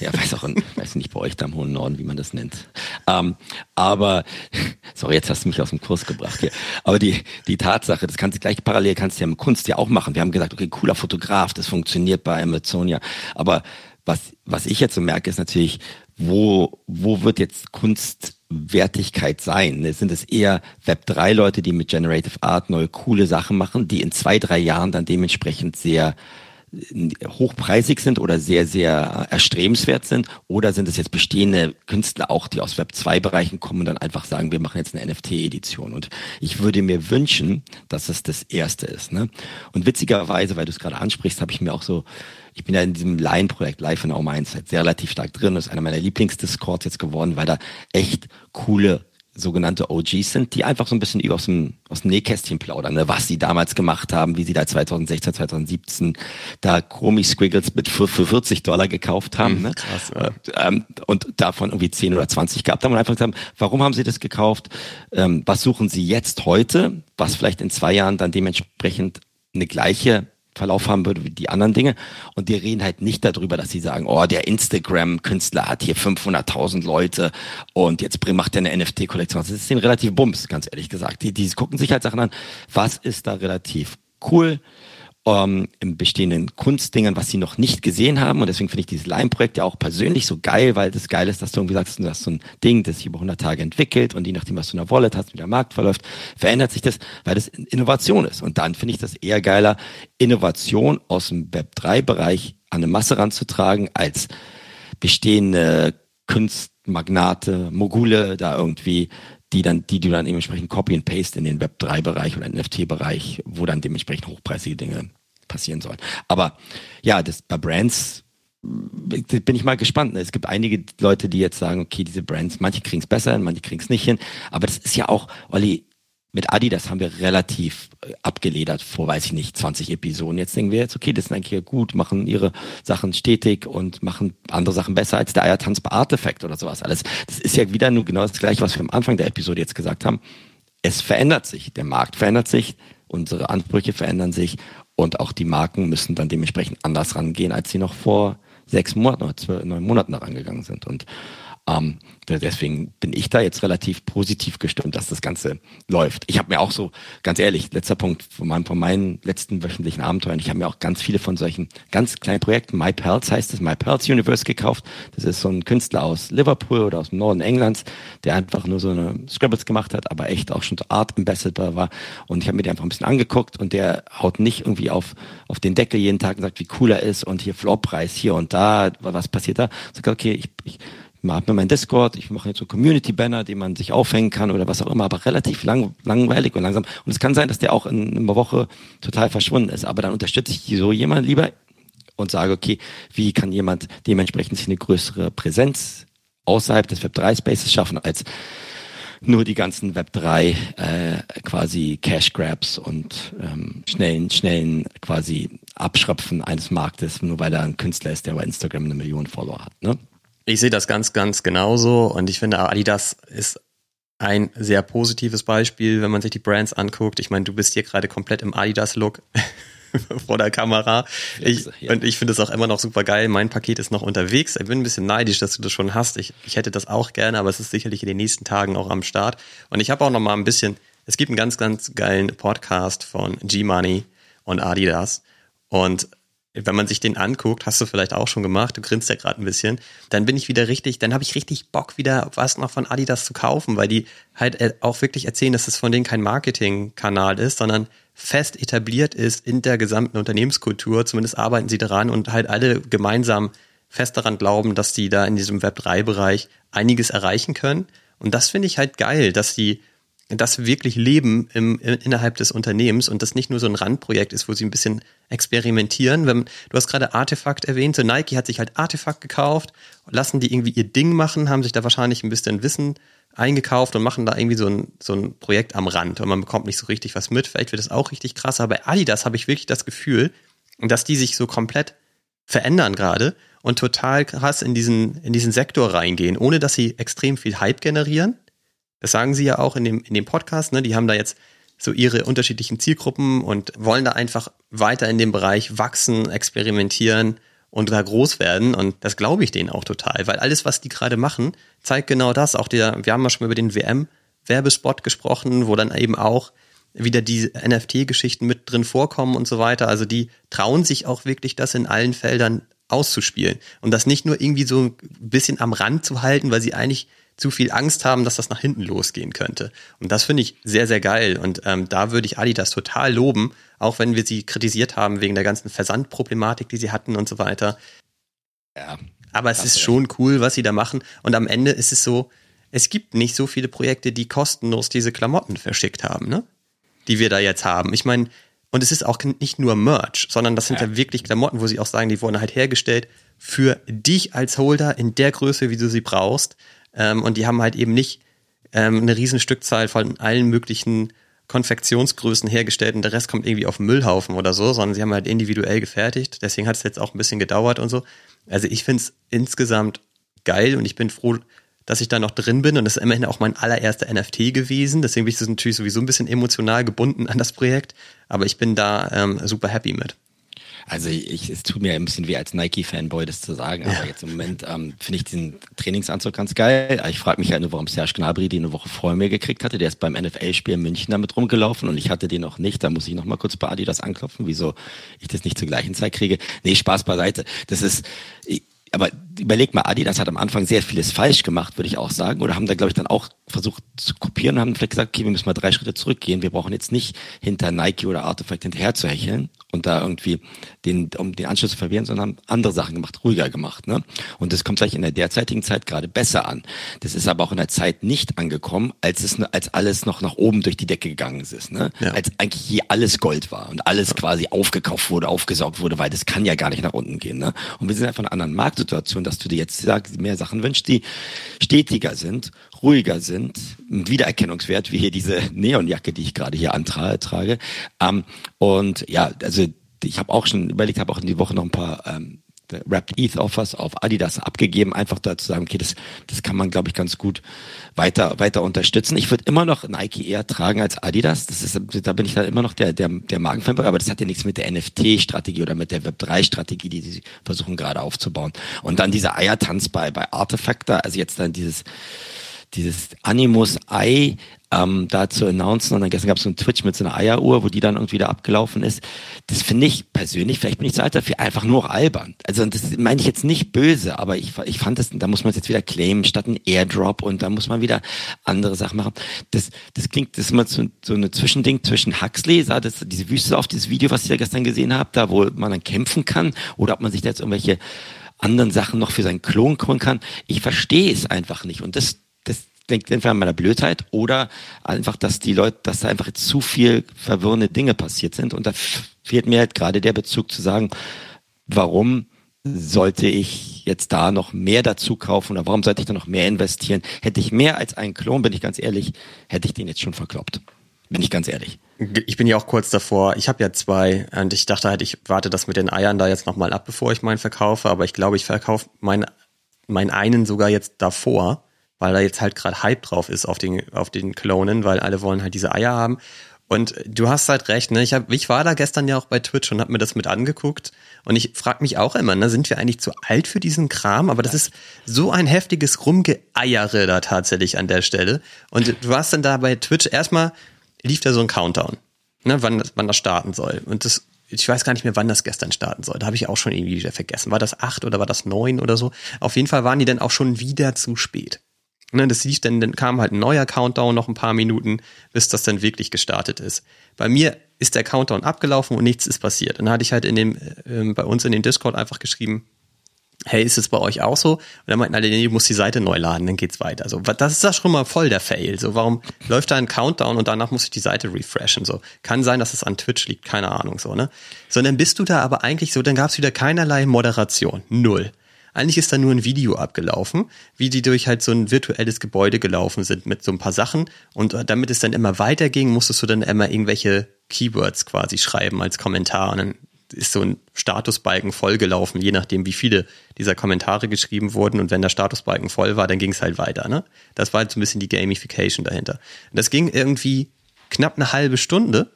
ja, weiß auch, weiß nicht bei euch da im hohen Norden, wie man das nennt. Ähm, aber sorry, jetzt hast du mich aus dem Kurs gebracht hier. Aber die die Tatsache, das kannst du gleich parallel kannst du ja mit Kunst ja auch machen. Wir haben gesagt, okay, cooler Fotograf, das funktioniert bei Amazonia. Aber was, was ich jetzt so merke, ist natürlich, wo, wo wird jetzt Kunstwertigkeit sein? Sind es eher Web3-Leute, die mit Generative Art neue coole Sachen machen, die in zwei, drei Jahren dann dementsprechend sehr hochpreisig sind oder sehr, sehr erstrebenswert sind? Oder sind es jetzt bestehende Künstler auch, die aus Web 2 Bereichen kommen und dann einfach sagen, wir machen jetzt eine NFT-Edition? Und ich würde mir wünschen, dass es das erste ist. Ne? Und witzigerweise, weil du es gerade ansprichst, habe ich mir auch so ich bin ja in diesem Line-Projekt Live in Our Mindset sehr relativ stark drin. Das ist einer meiner Lieblingsdiscords jetzt geworden, weil da echt coole sogenannte OGs sind, die einfach so ein bisschen über aus dem, aus dem Nähkästchen plaudern, ne? was sie damals gemacht haben, wie sie da 2016, 2017 da Chromie Squiggles mit für, für 40 Dollar gekauft haben mhm, ne? Krass, ja. Äh, ähm, und davon irgendwie 10 oder 20 gehabt haben und einfach gesagt haben, warum haben sie das gekauft, ähm, was suchen sie jetzt heute, was vielleicht in zwei Jahren dann dementsprechend eine gleiche Verlauf haben würde wie die anderen Dinge. Und die reden halt nicht darüber, dass sie sagen, oh, der Instagram-Künstler hat hier 500.000 Leute und jetzt macht er eine NFT-Kollektion. Das ist denen relativ bums, ganz ehrlich gesagt. Die, die gucken sich halt Sachen an, was ist da relativ cool, ähm, im bestehenden Kunstdingen, was sie noch nicht gesehen haben. Und deswegen finde ich dieses Lime-Projekt ja auch persönlich so geil, weil das geil ist, dass du irgendwie sagst, du hast so ein Ding, das sich über 100 Tage entwickelt und je nachdem, was du in der Wallet hast, wie der Markt verläuft, verändert sich das, weil das Innovation ist. Und dann finde ich das eher geiler, Innovation aus dem Web3-Bereich an eine Masse ranzutragen, als bestehende Kunstmagnate, Mogule da irgendwie die dann, die du dann dementsprechend copy and paste in den Web 3 Bereich oder NFT Bereich, wo dann dementsprechend hochpreisige Dinge passieren sollen. Aber ja, das bei Brands bin ich mal gespannt. Es gibt einige Leute, die jetzt sagen, okay, diese Brands, manche kriegen es besser, manche kriegen es nicht hin. Aber das ist ja auch, Olli, mit Adidas haben wir relativ äh, abgeledert vor, weiß ich nicht, 20 Episoden. Jetzt denken wir jetzt, okay, das sind eigentlich gut, machen ihre Sachen stetig und machen andere Sachen besser als der Eiertanz bei Artefakt oder sowas alles. Das ist ja wieder nur genau das gleiche, was wir am Anfang der Episode jetzt gesagt haben. Es verändert sich, der Markt verändert sich, unsere Ansprüche verändern sich und auch die Marken müssen dann dementsprechend anders rangehen, als sie noch vor sechs Monaten oder zwölf, neun Monaten rangegangen sind. Und ähm, deswegen bin ich da jetzt relativ positiv gestimmt, dass das Ganze läuft. Ich habe mir auch so, ganz ehrlich, letzter Punkt von, meinem, von meinen letzten wöchentlichen Abenteuern, ich habe mir auch ganz viele von solchen ganz kleinen Projekten, My Pearls heißt es, My Pearls Universe gekauft. Das ist so ein Künstler aus Liverpool oder aus dem Norden Englands, der einfach nur so eine Scribbles gemacht hat, aber echt auch schon so Art Ambassador war. Und ich habe mir den einfach ein bisschen angeguckt und der haut nicht irgendwie auf, auf den Deckel jeden Tag und sagt, wie cool er ist und hier Floorpreis hier und da, was passiert da. Sagt, okay, ich, ich habe mir mein Discord, ich mache jetzt so Community-Banner, die man sich aufhängen kann oder was auch immer, aber relativ lang, langweilig und langsam. Und es kann sein, dass der auch in, einer Woche total verschwunden ist. Aber dann unterstütze ich so jemand lieber und sage, okay, wie kann jemand dementsprechend sich eine größere Präsenz außerhalb des Web3-Spaces schaffen, als nur die ganzen Web3 äh, quasi Cash Grabs und ähm, schnellen, schnellen quasi Abschröpfen eines Marktes, nur weil da ein Künstler ist, der bei Instagram eine Million Follower hat. Ne? Ich sehe das ganz, ganz genauso und ich finde, Adidas ist ein sehr positives Beispiel, wenn man sich die Brands anguckt. Ich meine, du bist hier gerade komplett im Adidas-Look vor der Kamera. Ich, ja. Und ich finde es auch immer noch super geil. Mein Paket ist noch unterwegs. Ich bin ein bisschen neidisch, dass du das schon hast. Ich, ich hätte das auch gerne, aber es ist sicherlich in den nächsten Tagen auch am Start. Und ich habe auch noch mal ein bisschen, es gibt einen ganz, ganz geilen Podcast von G-Money und Adidas. Und wenn man sich den anguckt, hast du vielleicht auch schon gemacht, du grinst ja gerade ein bisschen, dann bin ich wieder richtig, dann habe ich richtig Bock, wieder was noch von Adidas zu kaufen, weil die halt äh, auch wirklich erzählen, dass es von denen kein Marketingkanal ist, sondern fest etabliert ist in der gesamten Unternehmenskultur. Zumindest arbeiten sie daran und halt alle gemeinsam fest daran glauben, dass die da in diesem Web3-Bereich einiges erreichen können. Und das finde ich halt geil, dass die das wirklich leben im, innerhalb des Unternehmens und das nicht nur so ein Randprojekt ist, wo sie ein bisschen experimentieren. Wenn, du hast gerade Artefakt erwähnt, so Nike hat sich halt Artefakt gekauft, lassen die irgendwie ihr Ding machen, haben sich da wahrscheinlich ein bisschen Wissen eingekauft und machen da irgendwie so ein, so ein Projekt am Rand und man bekommt nicht so richtig was mit. Vielleicht wird das auch richtig krass, aber bei Adidas habe ich wirklich das Gefühl, dass die sich so komplett verändern gerade und total krass in diesen, in diesen Sektor reingehen, ohne dass sie extrem viel Hype generieren das sagen sie ja auch in dem, in dem Podcast, ne? Die haben da jetzt so ihre unterschiedlichen Zielgruppen und wollen da einfach weiter in dem Bereich wachsen, experimentieren und da groß werden. Und das glaube ich denen auch total, weil alles, was die gerade machen, zeigt genau das. Auch der, wir haben ja schon über den WM-Werbespot gesprochen, wo dann eben auch wieder die NFT-Geschichten mit drin vorkommen und so weiter. Also die trauen sich auch wirklich, das in allen Feldern auszuspielen und das nicht nur irgendwie so ein bisschen am Rand zu halten, weil sie eigentlich zu viel Angst haben, dass das nach hinten losgehen könnte. Und das finde ich sehr, sehr geil. Und ähm, da würde ich Adidas total loben, auch wenn wir sie kritisiert haben wegen der ganzen Versandproblematik, die sie hatten und so weiter. Ja. Aber es ist schon cool, was sie da machen. Und am Ende ist es so, es gibt nicht so viele Projekte, die kostenlos diese Klamotten verschickt haben, ne? Die wir da jetzt haben. Ich meine, und es ist auch nicht nur Merch, sondern das sind ja. ja wirklich Klamotten, wo sie auch sagen, die wurden halt hergestellt für dich als Holder in der Größe, wie du sie brauchst. Ähm, und die haben halt eben nicht ähm, eine riesen Stückzahl von allen möglichen Konfektionsgrößen hergestellt und der Rest kommt irgendwie auf den Müllhaufen oder so, sondern sie haben halt individuell gefertigt. Deswegen hat es jetzt auch ein bisschen gedauert und so. Also ich finde es insgesamt geil und ich bin froh, dass ich da noch drin bin und das ist immerhin auch mein allererster NFT gewesen. Deswegen bin ich natürlich sowieso ein bisschen emotional gebunden an das Projekt, aber ich bin da ähm, super happy mit. Also ich, es tut mir ein bisschen weh als Nike-Fanboy, das zu sagen, aber ja. jetzt im Moment ähm, finde ich den Trainingsanzug ganz geil. Ich frage mich ja nur, warum Serge Gnabry den eine Woche vorher mir gekriegt hatte. Der ist beim NFL-Spiel in München damit rumgelaufen und ich hatte den noch nicht. Da muss ich noch mal kurz bei Adidas anklopfen, wieso ich das nicht zur gleichen Zeit kriege. Nee, Spaß beiseite. Das ist, aber überleg mal, Adidas hat am Anfang sehr vieles falsch gemacht, würde ich auch sagen. Oder haben da, glaube ich, dann auch versucht zu kopieren und haben vielleicht gesagt, okay, wir müssen mal drei Schritte zurückgehen. Wir brauchen jetzt nicht hinter Nike oder Artifact hinterher zu hecheln und da irgendwie den, um den Anschluss zu verwehren, sondern haben andere Sachen gemacht, ruhiger gemacht. Ne? Und das kommt vielleicht in der derzeitigen Zeit gerade besser an. Das ist aber auch in der Zeit nicht angekommen, als es als alles noch nach oben durch die Decke gegangen ist. Ne? Ja. Als eigentlich hier alles Gold war und alles ja. quasi aufgekauft wurde, aufgesaugt wurde, weil das kann ja gar nicht nach unten gehen. Ne? Und wir sind einfach in einer anderen Marktsituation, dass du dir jetzt mehr Sachen wünschst, die stetiger sind, ruhiger sind, ein Wiedererkennungswert, wie hier diese Neonjacke, die ich gerade hier antrage. Ähm, und ja, also ich habe auch schon überlegt, habe auch in die Woche noch ein paar ähm, Wrapped ETH Offers auf Adidas abgegeben, einfach da zu sagen, okay, das, das kann man, glaube ich, ganz gut weiter, weiter unterstützen. Ich würde immer noch Nike eher tragen als Adidas. Das ist, da bin ich da immer noch der, der, der Markenfanboy, aber das hat ja nichts mit der NFT-Strategie oder mit der Web3-Strategie, die sie versuchen gerade aufzubauen. Und dann dieser Eiertanz bei, bei Artefactor, also jetzt dann dieses, dieses Animus Ei ähm, da zu announcen. Und dann gestern gab es so einen Twitch mit so einer Eieruhr, wo die dann irgendwie da abgelaufen ist. Das finde ich persönlich, vielleicht bin ich zu alt dafür, einfach nur albern. Also das meine ich jetzt nicht böse, aber ich, ich fand das, da muss man es jetzt wieder claimen, statt ein Airdrop und da muss man wieder andere Sachen machen. Das, das klingt, das ist mal so, so eine Zwischending zwischen Huxley, sah das, diese Wüste auf dieses Video, was ich ja gestern gesehen habe, da wo man dann kämpfen kann, oder ob man sich da jetzt irgendwelche anderen Sachen noch für seinen Klon kommen kann. Ich verstehe es einfach nicht. Und das, das denkt entweder an meiner Blödheit oder einfach, dass die Leute, dass da einfach zu viel verwirrende Dinge passiert sind. Und da fehlt mir halt gerade der Bezug zu sagen, warum sollte ich jetzt da noch mehr dazu kaufen oder warum sollte ich da noch mehr investieren? Hätte ich mehr als einen Klon, bin ich ganz ehrlich, hätte ich den jetzt schon verkloppt. Bin ich ganz ehrlich. Ich bin ja auch kurz davor. Ich habe ja zwei und ich dachte halt, ich warte das mit den Eiern da jetzt nochmal ab, bevor ich meinen verkaufe. Aber ich glaube, ich verkaufe meinen mein einen sogar jetzt davor weil da jetzt halt gerade Hype drauf ist auf den, auf den Klonen, weil alle wollen halt diese Eier haben. Und du hast halt recht, ne? Ich, hab, ich war da gestern ja auch bei Twitch und habe mir das mit angeguckt. Und ich frage mich auch immer, ne, sind wir eigentlich zu alt für diesen Kram? Aber das ist so ein heftiges Rumgeeiere da tatsächlich an der Stelle. Und du warst dann da bei Twitch, erstmal lief da so ein Countdown, ne, wann, das, wann das starten soll. Und das, ich weiß gar nicht mehr, wann das gestern starten soll. Da habe ich auch schon irgendwie wieder vergessen. War das acht oder war das neun oder so? Auf jeden Fall waren die dann auch schon wieder zu spät. Ne, das lief dann, dann kam halt ein neuer Countdown noch ein paar Minuten, bis das dann wirklich gestartet ist. Bei mir ist der Countdown abgelaufen und nichts ist passiert. Dann hatte ich halt in dem, äh, bei uns in den Discord einfach geschrieben, hey, ist es bei euch auch so? Und dann meinten alle, nee, du musst die Seite neu laden, dann geht's weiter. So, das ist das schon mal voll der Fail. So, warum läuft da ein Countdown und danach muss ich die Seite refreshen? So, kann sein, dass es an Twitch liegt, keine Ahnung, so, ne? Sondern bist du da aber eigentlich so, dann gab's wieder keinerlei Moderation. Null. Eigentlich ist da nur ein Video abgelaufen, wie die durch halt so ein virtuelles Gebäude gelaufen sind mit so ein paar Sachen. Und damit es dann immer weiterging, musstest du dann immer irgendwelche Keywords quasi schreiben als Kommentar. Und dann ist so ein Statusbalken vollgelaufen, je nachdem, wie viele dieser Kommentare geschrieben wurden. Und wenn der Statusbalken voll war, dann ging es halt weiter. Ne? Das war halt so ein bisschen die Gamification dahinter. Und das ging irgendwie knapp eine halbe Stunde.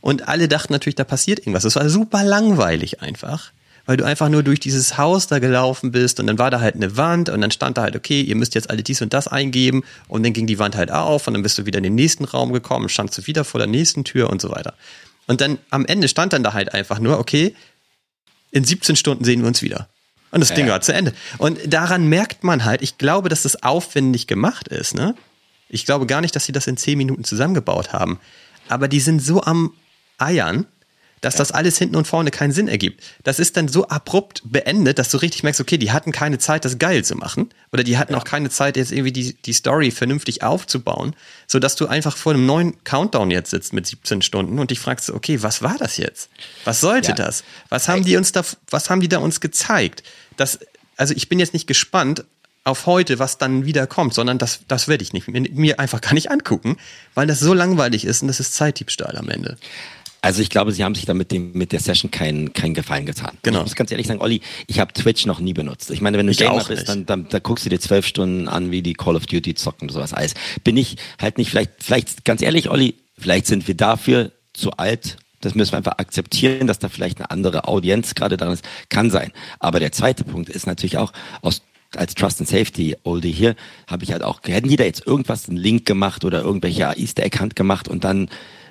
Und alle dachten natürlich, da passiert irgendwas. Das war super langweilig einfach weil du einfach nur durch dieses Haus da gelaufen bist und dann war da halt eine Wand und dann stand da halt, okay, ihr müsst jetzt alle dies und das eingeben und dann ging die Wand halt auf und dann bist du wieder in den nächsten Raum gekommen, standst du wieder vor der nächsten Tür und so weiter. Und dann am Ende stand dann da halt einfach nur, okay, in 17 Stunden sehen wir uns wieder. Und das Ding war zu Ende. Und daran merkt man halt, ich glaube, dass das aufwendig gemacht ist, ne? Ich glaube gar nicht, dass sie das in zehn Minuten zusammengebaut haben. Aber die sind so am Eiern, dass das alles hinten und vorne keinen Sinn ergibt. Das ist dann so abrupt beendet, dass du richtig merkst, okay, die hatten keine Zeit, das geil zu machen. Oder die hatten ja. auch keine Zeit, jetzt irgendwie die, die Story vernünftig aufzubauen, sodass du einfach vor einem neuen Countdown jetzt sitzt mit 17 Stunden und dich fragst, okay, was war das jetzt? Was sollte ja. das? Was haben die uns da, was haben die da uns gezeigt? Das, also ich bin jetzt nicht gespannt, auf heute, was dann wieder kommt, sondern das, das werde ich nicht, mir einfach gar nicht angucken, weil das so langweilig ist und das ist Zeitdiebstahl am Ende. Also ich glaube, sie haben sich da mit, dem, mit der Session keinen keinen Gefallen getan. Genau. Ich muss ganz ehrlich sagen, Olli, ich habe Twitch noch nie benutzt. Ich meine, wenn du Gamer bist, dann, dann, dann guckst du dir zwölf Stunden an, wie die Call of Duty zocken und sowas alles. Bin ich halt nicht, vielleicht, vielleicht, ganz ehrlich, Olli, vielleicht sind wir dafür zu alt. Das müssen wir einfach akzeptieren, dass da vielleicht eine andere Audienz gerade dran ist. Kann sein. Aber der zweite Punkt ist natürlich auch aus als Trust and Safety Oldie hier, habe ich halt auch, hätten die da jetzt irgendwas, einen Link gemacht oder irgendwelche Easter Egg Hand gemacht und dann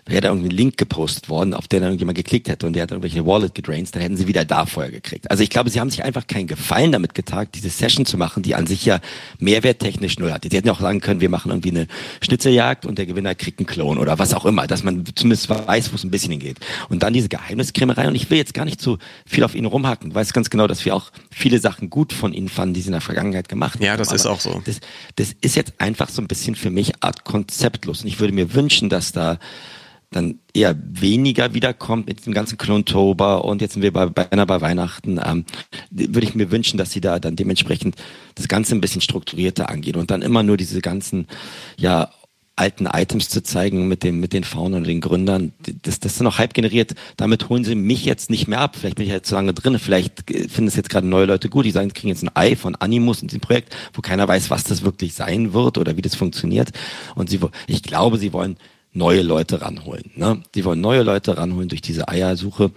wäre da irgendwie ein Link gepostet worden, auf den dann irgendjemand geklickt hätte und der hat irgendwelche Wallet gedrained, dann hätten sie wieder da vorher gekriegt. Also ich glaube, sie haben sich einfach keinen Gefallen damit getagt, diese Session zu machen, die an sich ja mehrwerttechnisch null hat. Die hätten auch sagen können, wir machen irgendwie eine Schnitzeljagd und der Gewinner kriegt einen Klon oder was auch immer, dass man zumindest weiß, wo es ein bisschen hingeht. Und dann diese Geheimniskrämerei und ich will jetzt gar nicht zu viel auf ihn rumhacken. Ich weiß ganz genau, dass wir auch viele Sachen gut von ihnen fanden, die sie in der Vergangenheit gemacht haben. Ja, das ist auch so. Das, das ist jetzt einfach so ein bisschen für mich Art konzeptlos. Und ich würde mir wünschen, dass da dann eher weniger wiederkommt mit dem ganzen Klontober und jetzt sind wir bei, bei einer bei Weihnachten, ähm, würde ich mir wünschen, dass sie da dann dementsprechend das Ganze ein bisschen strukturierter angehen und dann immer nur diese ganzen, ja, alten Items zu zeigen mit dem mit den Faunen und den Gründern, das, das ist noch Hype generiert. Damit holen sie mich jetzt nicht mehr ab. Vielleicht bin ich halt zu lange drin. Vielleicht finden es jetzt gerade neue Leute gut. Die sagen, kriegen jetzt ein Ei von Animus in diesem Projekt, wo keiner weiß, was das wirklich sein wird oder wie das funktioniert. Und sie, ich glaube, sie wollen neue Leute ranholen. Ne? Die wollen neue Leute ranholen durch diese Eiersuche.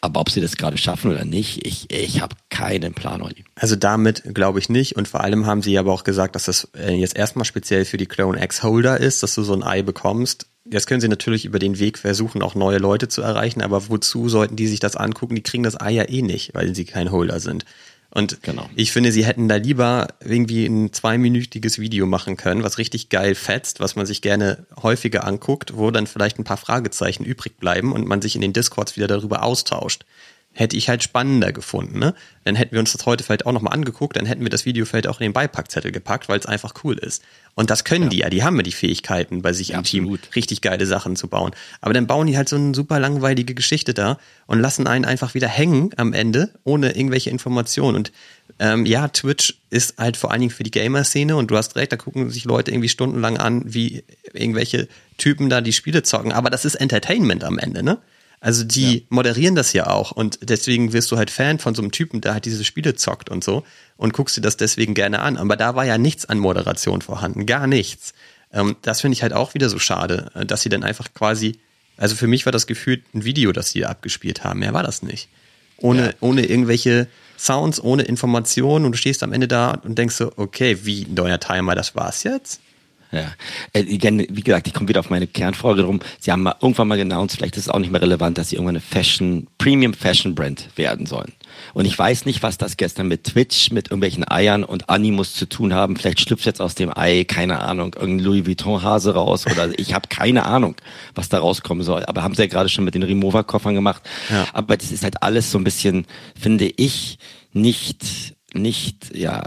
Aber ob sie das gerade schaffen oder nicht, ich, ich habe keinen Plan, Olli. Also damit glaube ich nicht. Und vor allem haben sie aber auch gesagt, dass das äh, jetzt erstmal speziell für die Clone X Holder ist, dass du so ein Ei bekommst. Jetzt können sie natürlich über den Weg versuchen, auch neue Leute zu erreichen. Aber wozu sollten die sich das angucken? Die kriegen das Ei ja eh nicht, weil sie kein Holder sind. Und genau. ich finde, sie hätten da lieber irgendwie ein zweiminütiges Video machen können, was richtig geil fetzt, was man sich gerne häufiger anguckt, wo dann vielleicht ein paar Fragezeichen übrig bleiben und man sich in den Discords wieder darüber austauscht hätte ich halt spannender gefunden. Ne? Dann hätten wir uns das heute vielleicht auch nochmal angeguckt, dann hätten wir das Video vielleicht auch in den Beipackzettel gepackt, weil es einfach cool ist. Und das können ja. die ja, die haben ja die Fähigkeiten, bei sich ja, im absolut. Team richtig geile Sachen zu bauen. Aber dann bauen die halt so eine super langweilige Geschichte da und lassen einen einfach wieder hängen am Ende, ohne irgendwelche Informationen. Und ähm, ja, Twitch ist halt vor allen Dingen für die Gamer-Szene und du hast recht, da gucken sich Leute irgendwie stundenlang an, wie irgendwelche Typen da die Spiele zocken. Aber das ist Entertainment am Ende, ne? Also die ja. moderieren das ja auch und deswegen wirst du halt Fan von so einem Typen, der halt diese Spiele zockt und so und guckst dir das deswegen gerne an. Aber da war ja nichts an Moderation vorhanden, gar nichts. Ähm, das finde ich halt auch wieder so schade, äh, dass sie dann einfach quasi, also für mich war das gefühlt ein Video, das sie abgespielt haben. Mehr war das nicht. Ohne, ja. ohne irgendwelche Sounds, ohne Informationen und du stehst am Ende da und denkst so, okay, wie neuer Timer, das war's jetzt? Ja, äh, wie gesagt, ich komme wieder auf meine Kernfrage drum. Sie haben mal irgendwann mal genannt, vielleicht ist es auch nicht mehr relevant, dass sie irgendwann eine Fashion, Premium Fashion Brand werden sollen. Und ich weiß nicht, was das gestern mit Twitch, mit irgendwelchen Eiern und Animus zu tun haben. Vielleicht schlüpft jetzt aus dem Ei, keine Ahnung, irgendein Louis Vuitton Hase raus oder ich habe keine Ahnung, was da rauskommen soll. Aber haben sie ja gerade schon mit den Remover-Koffern gemacht. Ja. Aber das ist halt alles so ein bisschen, finde ich, nicht, nicht, ja,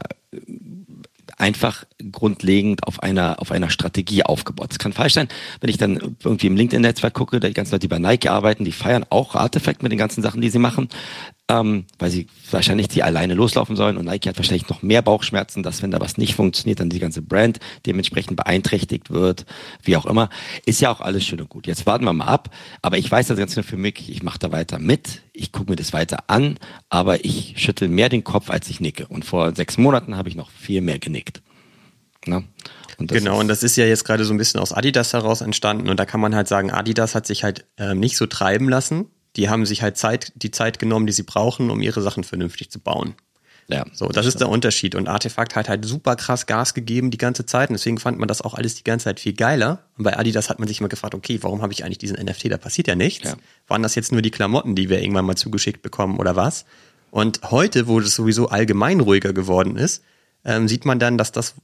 einfach grundlegend auf einer, auf einer Strategie aufgebaut. Es kann falsch sein, wenn ich dann irgendwie im LinkedIn-Netzwerk gucke, die ganzen Leute, die bei Nike arbeiten, die feiern auch Artefakt mit den ganzen Sachen, die sie machen, ähm, weil sie wahrscheinlich die alleine loslaufen sollen und Nike hat wahrscheinlich noch mehr Bauchschmerzen, dass wenn da was nicht funktioniert, dann die ganze Brand dementsprechend beeinträchtigt wird, wie auch immer. Ist ja auch alles schön und gut. Jetzt warten wir mal ab, aber ich weiß das ganz nur für mich, ich mache da weiter mit, ich gucke mir das weiter an, aber ich schüttel mehr den Kopf, als ich nicke. Und vor sechs Monaten habe ich noch viel mehr genickt. Ne? Und genau, und das ist ja jetzt gerade so ein bisschen aus Adidas heraus entstanden. Und da kann man halt sagen, Adidas hat sich halt äh, nicht so treiben lassen. Die haben sich halt Zeit, die Zeit genommen, die sie brauchen, um ihre Sachen vernünftig zu bauen. Ja. So, das, ist der Unterschied. Und Artefakt hat halt super krass Gas gegeben die ganze Zeit. Und deswegen fand man das auch alles die ganze Zeit viel geiler. Und bei Adidas hat man sich immer gefragt, okay, warum habe ich eigentlich diesen NFT? Da passiert ja nichts. Ja. Waren das jetzt nur die Klamotten, die wir irgendwann mal zugeschickt bekommen oder was? Und heute, wo es sowieso allgemein ruhiger geworden ist, ähm, sieht man dann, dass das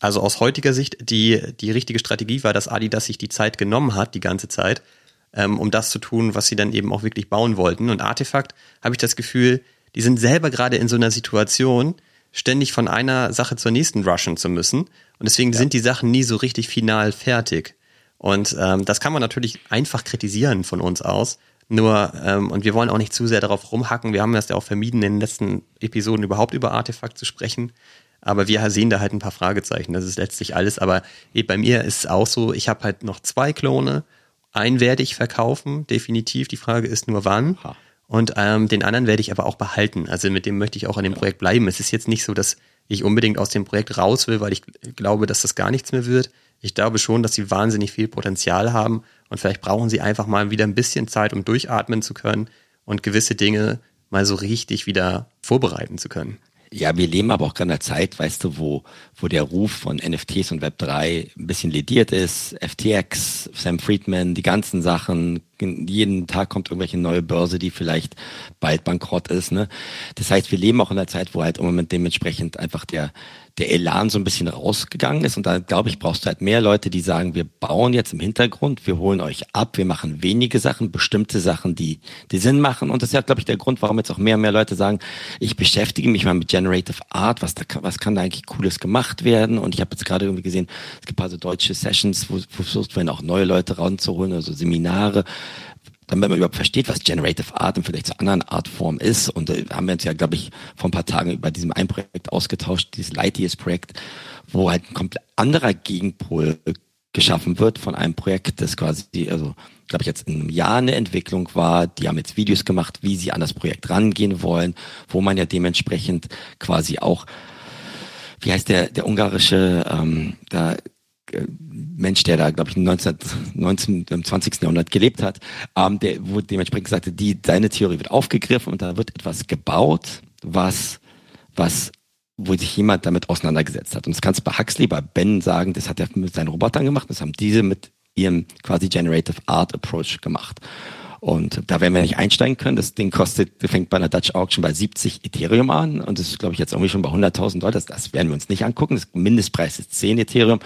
also aus heutiger Sicht die, die richtige Strategie war, dass Adidas sich die Zeit genommen hat, die ganze Zeit, ähm, um das zu tun, was sie dann eben auch wirklich bauen wollten. Und Artefakt habe ich das Gefühl, die sind selber gerade in so einer Situation, ständig von einer Sache zur nächsten rushen zu müssen. Und deswegen ja. sind die Sachen nie so richtig final fertig. Und ähm, das kann man natürlich einfach kritisieren von uns aus. Nur, ähm, und wir wollen auch nicht zu sehr darauf rumhacken. Wir haben das ja auch vermieden, in den letzten Episoden überhaupt über Artefakt zu sprechen. Aber wir sehen da halt ein paar Fragezeichen. Das ist letztlich alles. Aber bei mir ist es auch so, ich habe halt noch zwei Klone. Einen werde ich verkaufen, definitiv. Die Frage ist nur wann. Ha. Und ähm, den anderen werde ich aber auch behalten. Also mit dem möchte ich auch an dem Projekt bleiben. Es ist jetzt nicht so, dass ich unbedingt aus dem Projekt raus will, weil ich glaube, dass das gar nichts mehr wird. Ich glaube schon, dass sie wahnsinnig viel Potenzial haben und vielleicht brauchen sie einfach mal wieder ein bisschen Zeit, um durchatmen zu können und gewisse Dinge mal so richtig wieder vorbereiten zu können. Ja, wir leben aber auch gerade in einer Zeit, weißt du, wo, wo der Ruf von NFTs und Web3 ein bisschen lediert ist. FTX, Sam Friedman, die ganzen Sachen, jeden Tag kommt irgendwelche neue Börse, die vielleicht bald bankrott ist. Ne? Das heißt, wir leben auch in einer Zeit, wo halt im Moment dementsprechend einfach der, der Elan so ein bisschen rausgegangen ist. Und da, glaube ich, brauchst du halt mehr Leute, die sagen, wir bauen jetzt im Hintergrund, wir holen euch ab, wir machen wenige Sachen, bestimmte Sachen, die, die Sinn machen. Und das ist ja, glaube ich, der Grund, warum jetzt auch mehr und mehr Leute sagen, ich beschäftige mich mal mit Generative Art, was, da, was kann da eigentlich Cooles gemacht werden? Und ich habe jetzt gerade irgendwie gesehen, es gibt also deutsche Sessions, wo, wo versucht werden, auch neue Leute rauszuholen, also Seminare, damit man überhaupt versteht, was Generative Art im Vergleich zu anderen Artformen ist. Und da haben wir uns ja, glaube ich, vor ein paar Tagen über diesem ein Projekt ausgetauscht, dieses Lightyears-Projekt, wo halt ein komplett anderer Gegenpol geschaffen wird von einem Projekt, das quasi, also glaube ich, jetzt in einem Jahr eine Entwicklung war. Die haben jetzt Videos gemacht, wie sie an das Projekt rangehen wollen, wo man ja dementsprechend quasi auch, wie heißt der, der ungarische, ähm, da Mensch, der da, glaube ich, 19, 19, im 20. Jahrhundert gelebt hat, ähm, der wo dementsprechend sagte, die, seine Theorie wird aufgegriffen und da wird etwas gebaut, was, was, wo sich jemand damit auseinandergesetzt hat. Und das kannst du bei Huxley, bei Ben sagen, das hat er mit seinen Robotern gemacht, das haben diese mit ihrem quasi Generative Art Approach gemacht. Und da werden wir nicht einsteigen können. Das Ding kostet, fängt bei einer Dutch Auction bei 70 Ethereum an und das ist, glaube ich, jetzt irgendwie schon bei 100.000 Dollar. Das werden wir uns nicht angucken. Das Mindestpreis ist 10 Ethereum.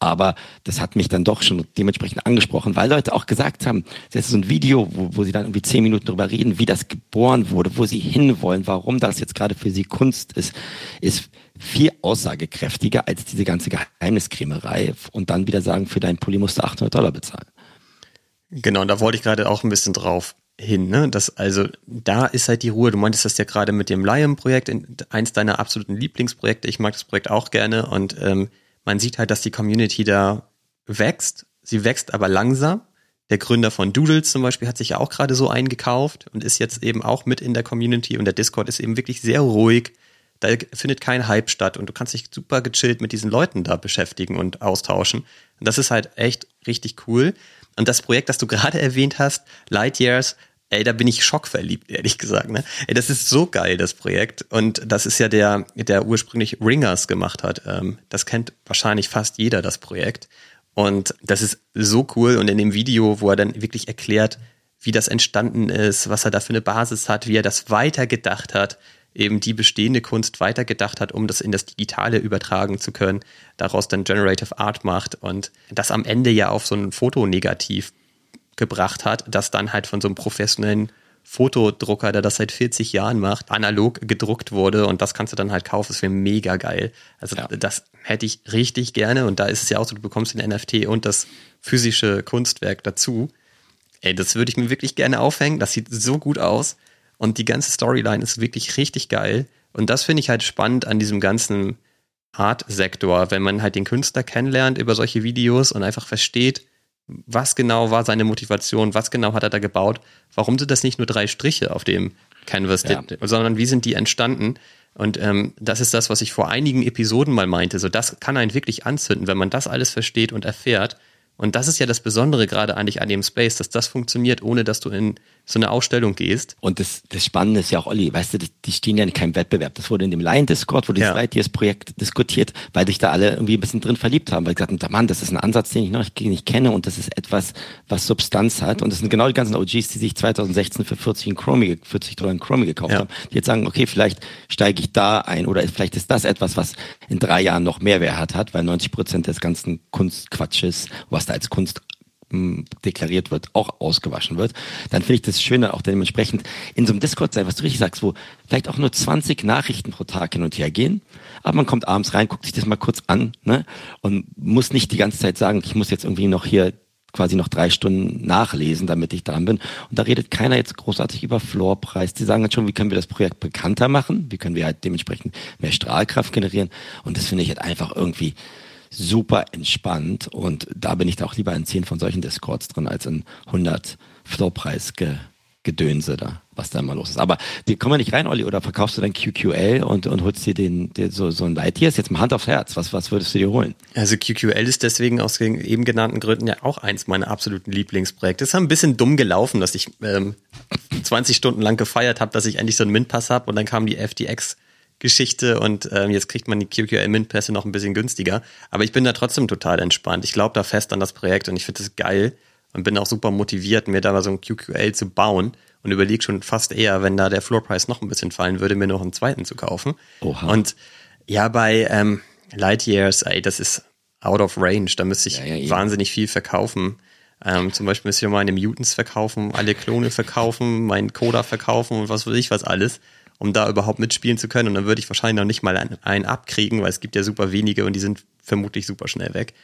Aber das hat mich dann doch schon dementsprechend angesprochen, weil Leute auch gesagt haben, das ist so ein Video, wo, wo sie dann irgendwie zehn Minuten drüber reden, wie das geboren wurde, wo sie hinwollen, warum das jetzt gerade für sie Kunst ist, ist viel aussagekräftiger als diese ganze Geheimniskrämerei und dann wieder sagen, für deinen Pulli musst du 800 Dollar bezahlen. Genau, da wollte ich gerade auch ein bisschen drauf hin, ne? Das, also, da ist halt die Ruhe. Du meintest das ja gerade mit dem Lion-Projekt, eins deiner absoluten Lieblingsprojekte. Ich mag das Projekt auch gerne und ähm, man sieht halt, dass die Community da wächst. Sie wächst aber langsam. Der Gründer von Doodles zum Beispiel hat sich ja auch gerade so eingekauft und ist jetzt eben auch mit in der Community und der Discord ist eben wirklich sehr ruhig. Da findet kein Hype statt und du kannst dich super gechillt mit diesen Leuten da beschäftigen und austauschen. Und das ist halt echt richtig cool. Und das Projekt, das du gerade erwähnt hast, Light Years, Ey, da bin ich schockverliebt, ehrlich gesagt. Ne? Ey, das ist so geil, das Projekt. Und das ist ja der, der ursprünglich Ringers gemacht hat. Ähm, das kennt wahrscheinlich fast jeder, das Projekt. Und das ist so cool. Und in dem Video, wo er dann wirklich erklärt, wie das entstanden ist, was er da für eine Basis hat, wie er das weitergedacht hat, eben die bestehende Kunst weitergedacht hat, um das in das Digitale übertragen zu können, daraus dann Generative Art macht und das am Ende ja auf so ein Fotonegativ gebracht hat, das dann halt von so einem professionellen Fotodrucker, der das seit 40 Jahren macht, analog gedruckt wurde und das kannst du dann halt kaufen. Das wäre mega geil. Also ja. das hätte ich richtig gerne und da ist es ja auch so, du bekommst den NFT und das physische Kunstwerk dazu. Ey, das würde ich mir wirklich gerne aufhängen. Das sieht so gut aus und die ganze Storyline ist wirklich richtig geil. Und das finde ich halt spannend an diesem ganzen Art-Sektor, wenn man halt den Künstler kennenlernt über solche Videos und einfach versteht, was genau war seine Motivation, was genau hat er da gebaut, warum sind das nicht nur drei Striche auf dem Canvas, ja. sondern wie sind die entstanden? Und ähm, das ist das, was ich vor einigen Episoden mal meinte. So, das kann einen wirklich anzünden, wenn man das alles versteht und erfährt. Und das ist ja das Besondere gerade eigentlich an dem Space, dass das funktioniert, ohne dass du in so eine Ausstellung gehst. Und das, das Spannende ist ja auch, Olli, weißt du, die stehen ja in keinem Wettbewerb. Das wurde in dem Lion-Discord, wurde ja. das Projekt diskutiert, weil sich da alle irgendwie ein bisschen drin verliebt haben, weil gesagt haben, Mann, das ist ein Ansatz, den ich noch nicht kenne und das ist etwas, was Substanz hat. Und das sind genau die ganzen OGs, die sich 2016 für 40, in Chromie, 40 Dollar in Chromie gekauft ja. haben, die jetzt sagen, okay, vielleicht steige ich da ein oder vielleicht ist das etwas, was in drei Jahren noch Mehrwert hat, weil 90 Prozent des ganzen Kunstquatsches, was da als Kunst deklariert wird, auch ausgewaschen wird, dann finde ich das Schöne auch dementsprechend in so einem Discord sein, was du richtig sagst, wo vielleicht auch nur 20 Nachrichten pro Tag hin und her gehen, aber man kommt abends rein, guckt sich das mal kurz an ne, und muss nicht die ganze Zeit sagen, ich muss jetzt irgendwie noch hier quasi noch drei Stunden nachlesen, damit ich dran bin. Und da redet keiner jetzt großartig über Floorpreis. Die sagen halt schon, wie können wir das Projekt bekannter machen? Wie können wir halt dementsprechend mehr Strahlkraft generieren? Und das finde ich halt einfach irgendwie super entspannt und da bin ich da auch lieber in 10 von solchen Discords drin als in 100 Floorpreis Gedönse da, was da immer los ist. Aber die kommen wir nicht rein, Olli, oder verkaufst du dein QQL und, und holst dir den, den so, so ein Lightyear? Ist jetzt mal Hand aufs Herz. Was, was würdest du dir holen? Also QQL ist deswegen aus den eben genannten Gründen ja auch eins meiner absoluten Lieblingsprojekte. Es ist ein bisschen dumm gelaufen, dass ich ähm, 20 Stunden lang gefeiert habe, dass ich endlich so einen Mint-Pass habe und dann kam die FTX Geschichte und ähm, jetzt kriegt man die QQL Mint Pässe noch ein bisschen günstiger. Aber ich bin da trotzdem total entspannt. Ich glaube da fest an das Projekt und ich finde es geil und bin auch super motiviert, mir da mal so ein QQL zu bauen und überlege schon fast eher, wenn da der Floorpreis noch ein bisschen fallen würde, mir noch einen zweiten zu kaufen. Oha. Und ja, bei ähm, Lightyears, ey, das ist out of range. Da müsste ich ja, ja, wahnsinnig viel verkaufen. Ähm, zum Beispiel müsste ich meine Mutants verkaufen, alle Klone verkaufen, meinen Coda verkaufen und was weiß ich was alles um da überhaupt mitspielen zu können. Und dann würde ich wahrscheinlich noch nicht mal einen, abkriegen, weil es gibt ja super wenige und die sind vermutlich super schnell weg.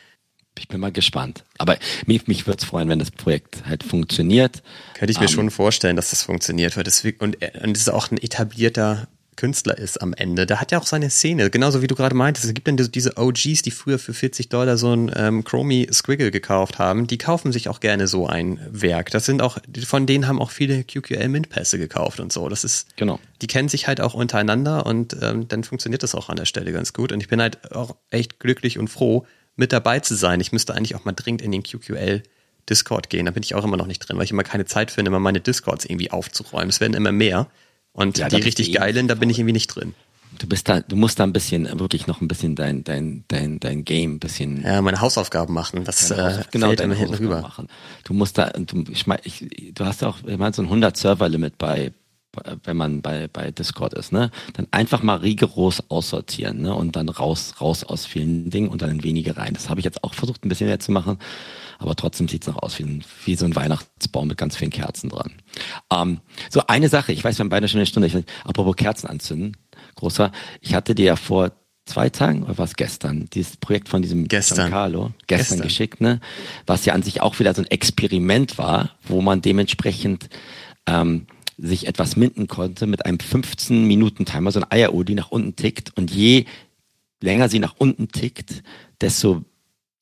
Ich bin mal gespannt. Aber mich, mich würde es freuen, wenn das Projekt halt funktioniert. Könnte ich mir um, ähm, schon vorstellen, dass das funktioniert. Weil das, und, und es ist auch ein etablierter Künstler ist am Ende. Der hat ja auch seine Szene, genauso wie du gerade meintest. Es gibt dann diese OGs, die früher für 40 Dollar so ein ähm, Chromie Squiggle gekauft haben. Die kaufen sich auch gerne so ein Werk. Das sind auch, von denen haben auch viele QQL Mint Pässe gekauft und so. Das ist, genau. Die kennen sich halt auch untereinander und ähm, dann funktioniert das auch an der Stelle ganz gut. Und ich bin halt auch echt glücklich und froh, mit dabei zu sein. Ich müsste eigentlich auch mal dringend in den QQL Discord gehen. Da bin ich auch immer noch nicht drin, weil ich immer keine Zeit finde, immer meine Discords irgendwie aufzuräumen. Es werden immer mehr. Und ja, die richtig geilen, da bin ich irgendwie nicht drin. Du bist da, du musst da ein bisschen, wirklich noch ein bisschen dein, dein, dein, dein Game ein bisschen. Ja, meine Hausaufgaben machen. Das äh, genau, fällt immer hinten rüber. Machen. Du musst da, du, ich mein, ich, du hast auch, ich meine, so ein 100 Server-Limit bei, wenn man bei, bei Discord ist, ne? Dann einfach mal rigoros aussortieren, ne? Und dann raus, raus aus vielen Dingen und dann in wenige rein. Das habe ich jetzt auch versucht, ein bisschen mehr zu machen aber trotzdem sieht's noch aus wie, ein, wie so ein Weihnachtsbaum mit ganz vielen Kerzen dran. Ähm, so eine Sache, ich weiß, wir haben beide schon eine Stunde, ich, apropos Kerzen anzünden, großer, ich hatte dir ja vor zwei Tagen oder was gestern dieses Projekt von diesem gestern. Giancarlo gestern, gestern geschickt, ne? Was ja an sich auch wieder so ein Experiment war, wo man dementsprechend ähm, sich etwas minden konnte mit einem 15 Minuten Timer, so ein Eieruhr, die nach unten tickt und je länger sie nach unten tickt, desto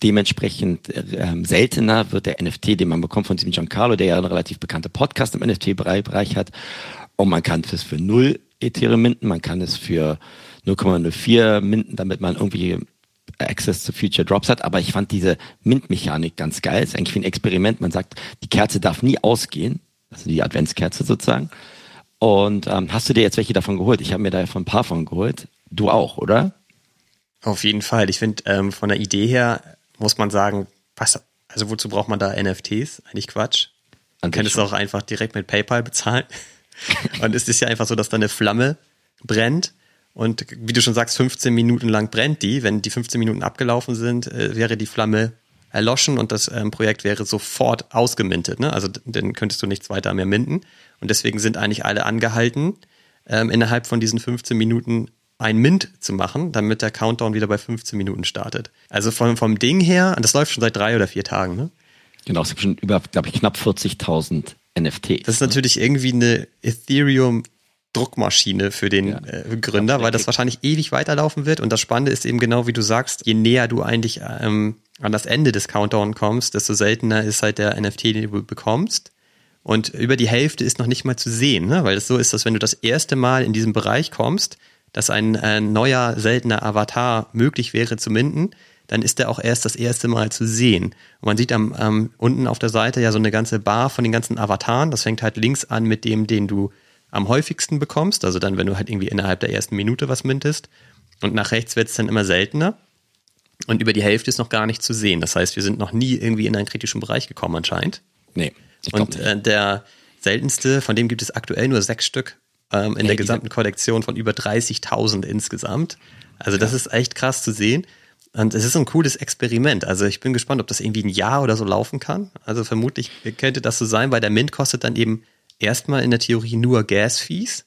Dementsprechend ähm, seltener wird der NFT, den man bekommt von diesem Giancarlo, der ja einen relativ bekannte Podcast im NFT-Bereich hat. Und man kann es für 0 Ethereum minden, man kann es für 0,04 minden, damit man irgendwie Access to Future Drops hat. Aber ich fand diese Mint-Mechanik ganz geil. Das ist eigentlich wie ein Experiment. Man sagt, die Kerze darf nie ausgehen. Also die Adventskerze sozusagen. Und ähm, hast du dir jetzt welche davon geholt? Ich habe mir da von ein paar von geholt. Du auch, oder? Auf jeden Fall. Ich finde ähm, von der Idee her muss man sagen, was, also wozu braucht man da NFTs? Eigentlich Quatsch. Man kann es auch einfach direkt mit PayPal bezahlen. und es ist ja einfach so, dass da eine Flamme brennt und wie du schon sagst, 15 Minuten lang brennt die. Wenn die 15 Minuten abgelaufen sind, äh, wäre die Flamme erloschen und das ähm, Projekt wäre sofort ausgemintet. Ne? Also dann könntest du nichts weiter mehr minden. Und deswegen sind eigentlich alle angehalten, ähm, innerhalb von diesen 15 Minuten ein Mint zu machen, damit der Countdown wieder bei 15 Minuten startet. Also vom, vom Ding her, und das läuft schon seit drei oder vier Tagen, ne? Genau, es gibt schon über, glaube ich, knapp 40.000 NFTs. Das ist ne? natürlich irgendwie eine Ethereum Druckmaschine für den ja, äh, Gründer, weil das wahrscheinlich ewig weiterlaufen wird. Und das Spannende ist eben genau, wie du sagst, je näher du eigentlich ähm, an das Ende des Countdown kommst, desto seltener ist halt der NFT, den du bekommst. Und über die Hälfte ist noch nicht mal zu sehen, ne? weil es so ist, dass wenn du das erste Mal in diesem Bereich kommst, dass ein äh, neuer, seltener Avatar möglich wäre zu minden, dann ist der auch erst das erste Mal zu sehen. Und man sieht am, ähm, unten auf der Seite ja so eine ganze Bar von den ganzen Avataren. Das fängt halt links an mit dem, den du am häufigsten bekommst. Also dann, wenn du halt irgendwie innerhalb der ersten Minute was mintest. Und nach rechts wird es dann immer seltener. Und über die Hälfte ist noch gar nicht zu sehen. Das heißt, wir sind noch nie irgendwie in einen kritischen Bereich gekommen anscheinend. Nee. Und äh, der seltenste, von dem gibt es aktuell nur sechs Stück ähm, in hey, der gesamten Kollektion von über 30.000 insgesamt. Also das ist echt krass zu sehen. Und es ist ein cooles Experiment. Also ich bin gespannt, ob das irgendwie ein Jahr oder so laufen kann. Also vermutlich könnte das so sein, weil der Mint kostet dann eben erstmal in der Theorie nur Gas-Fees.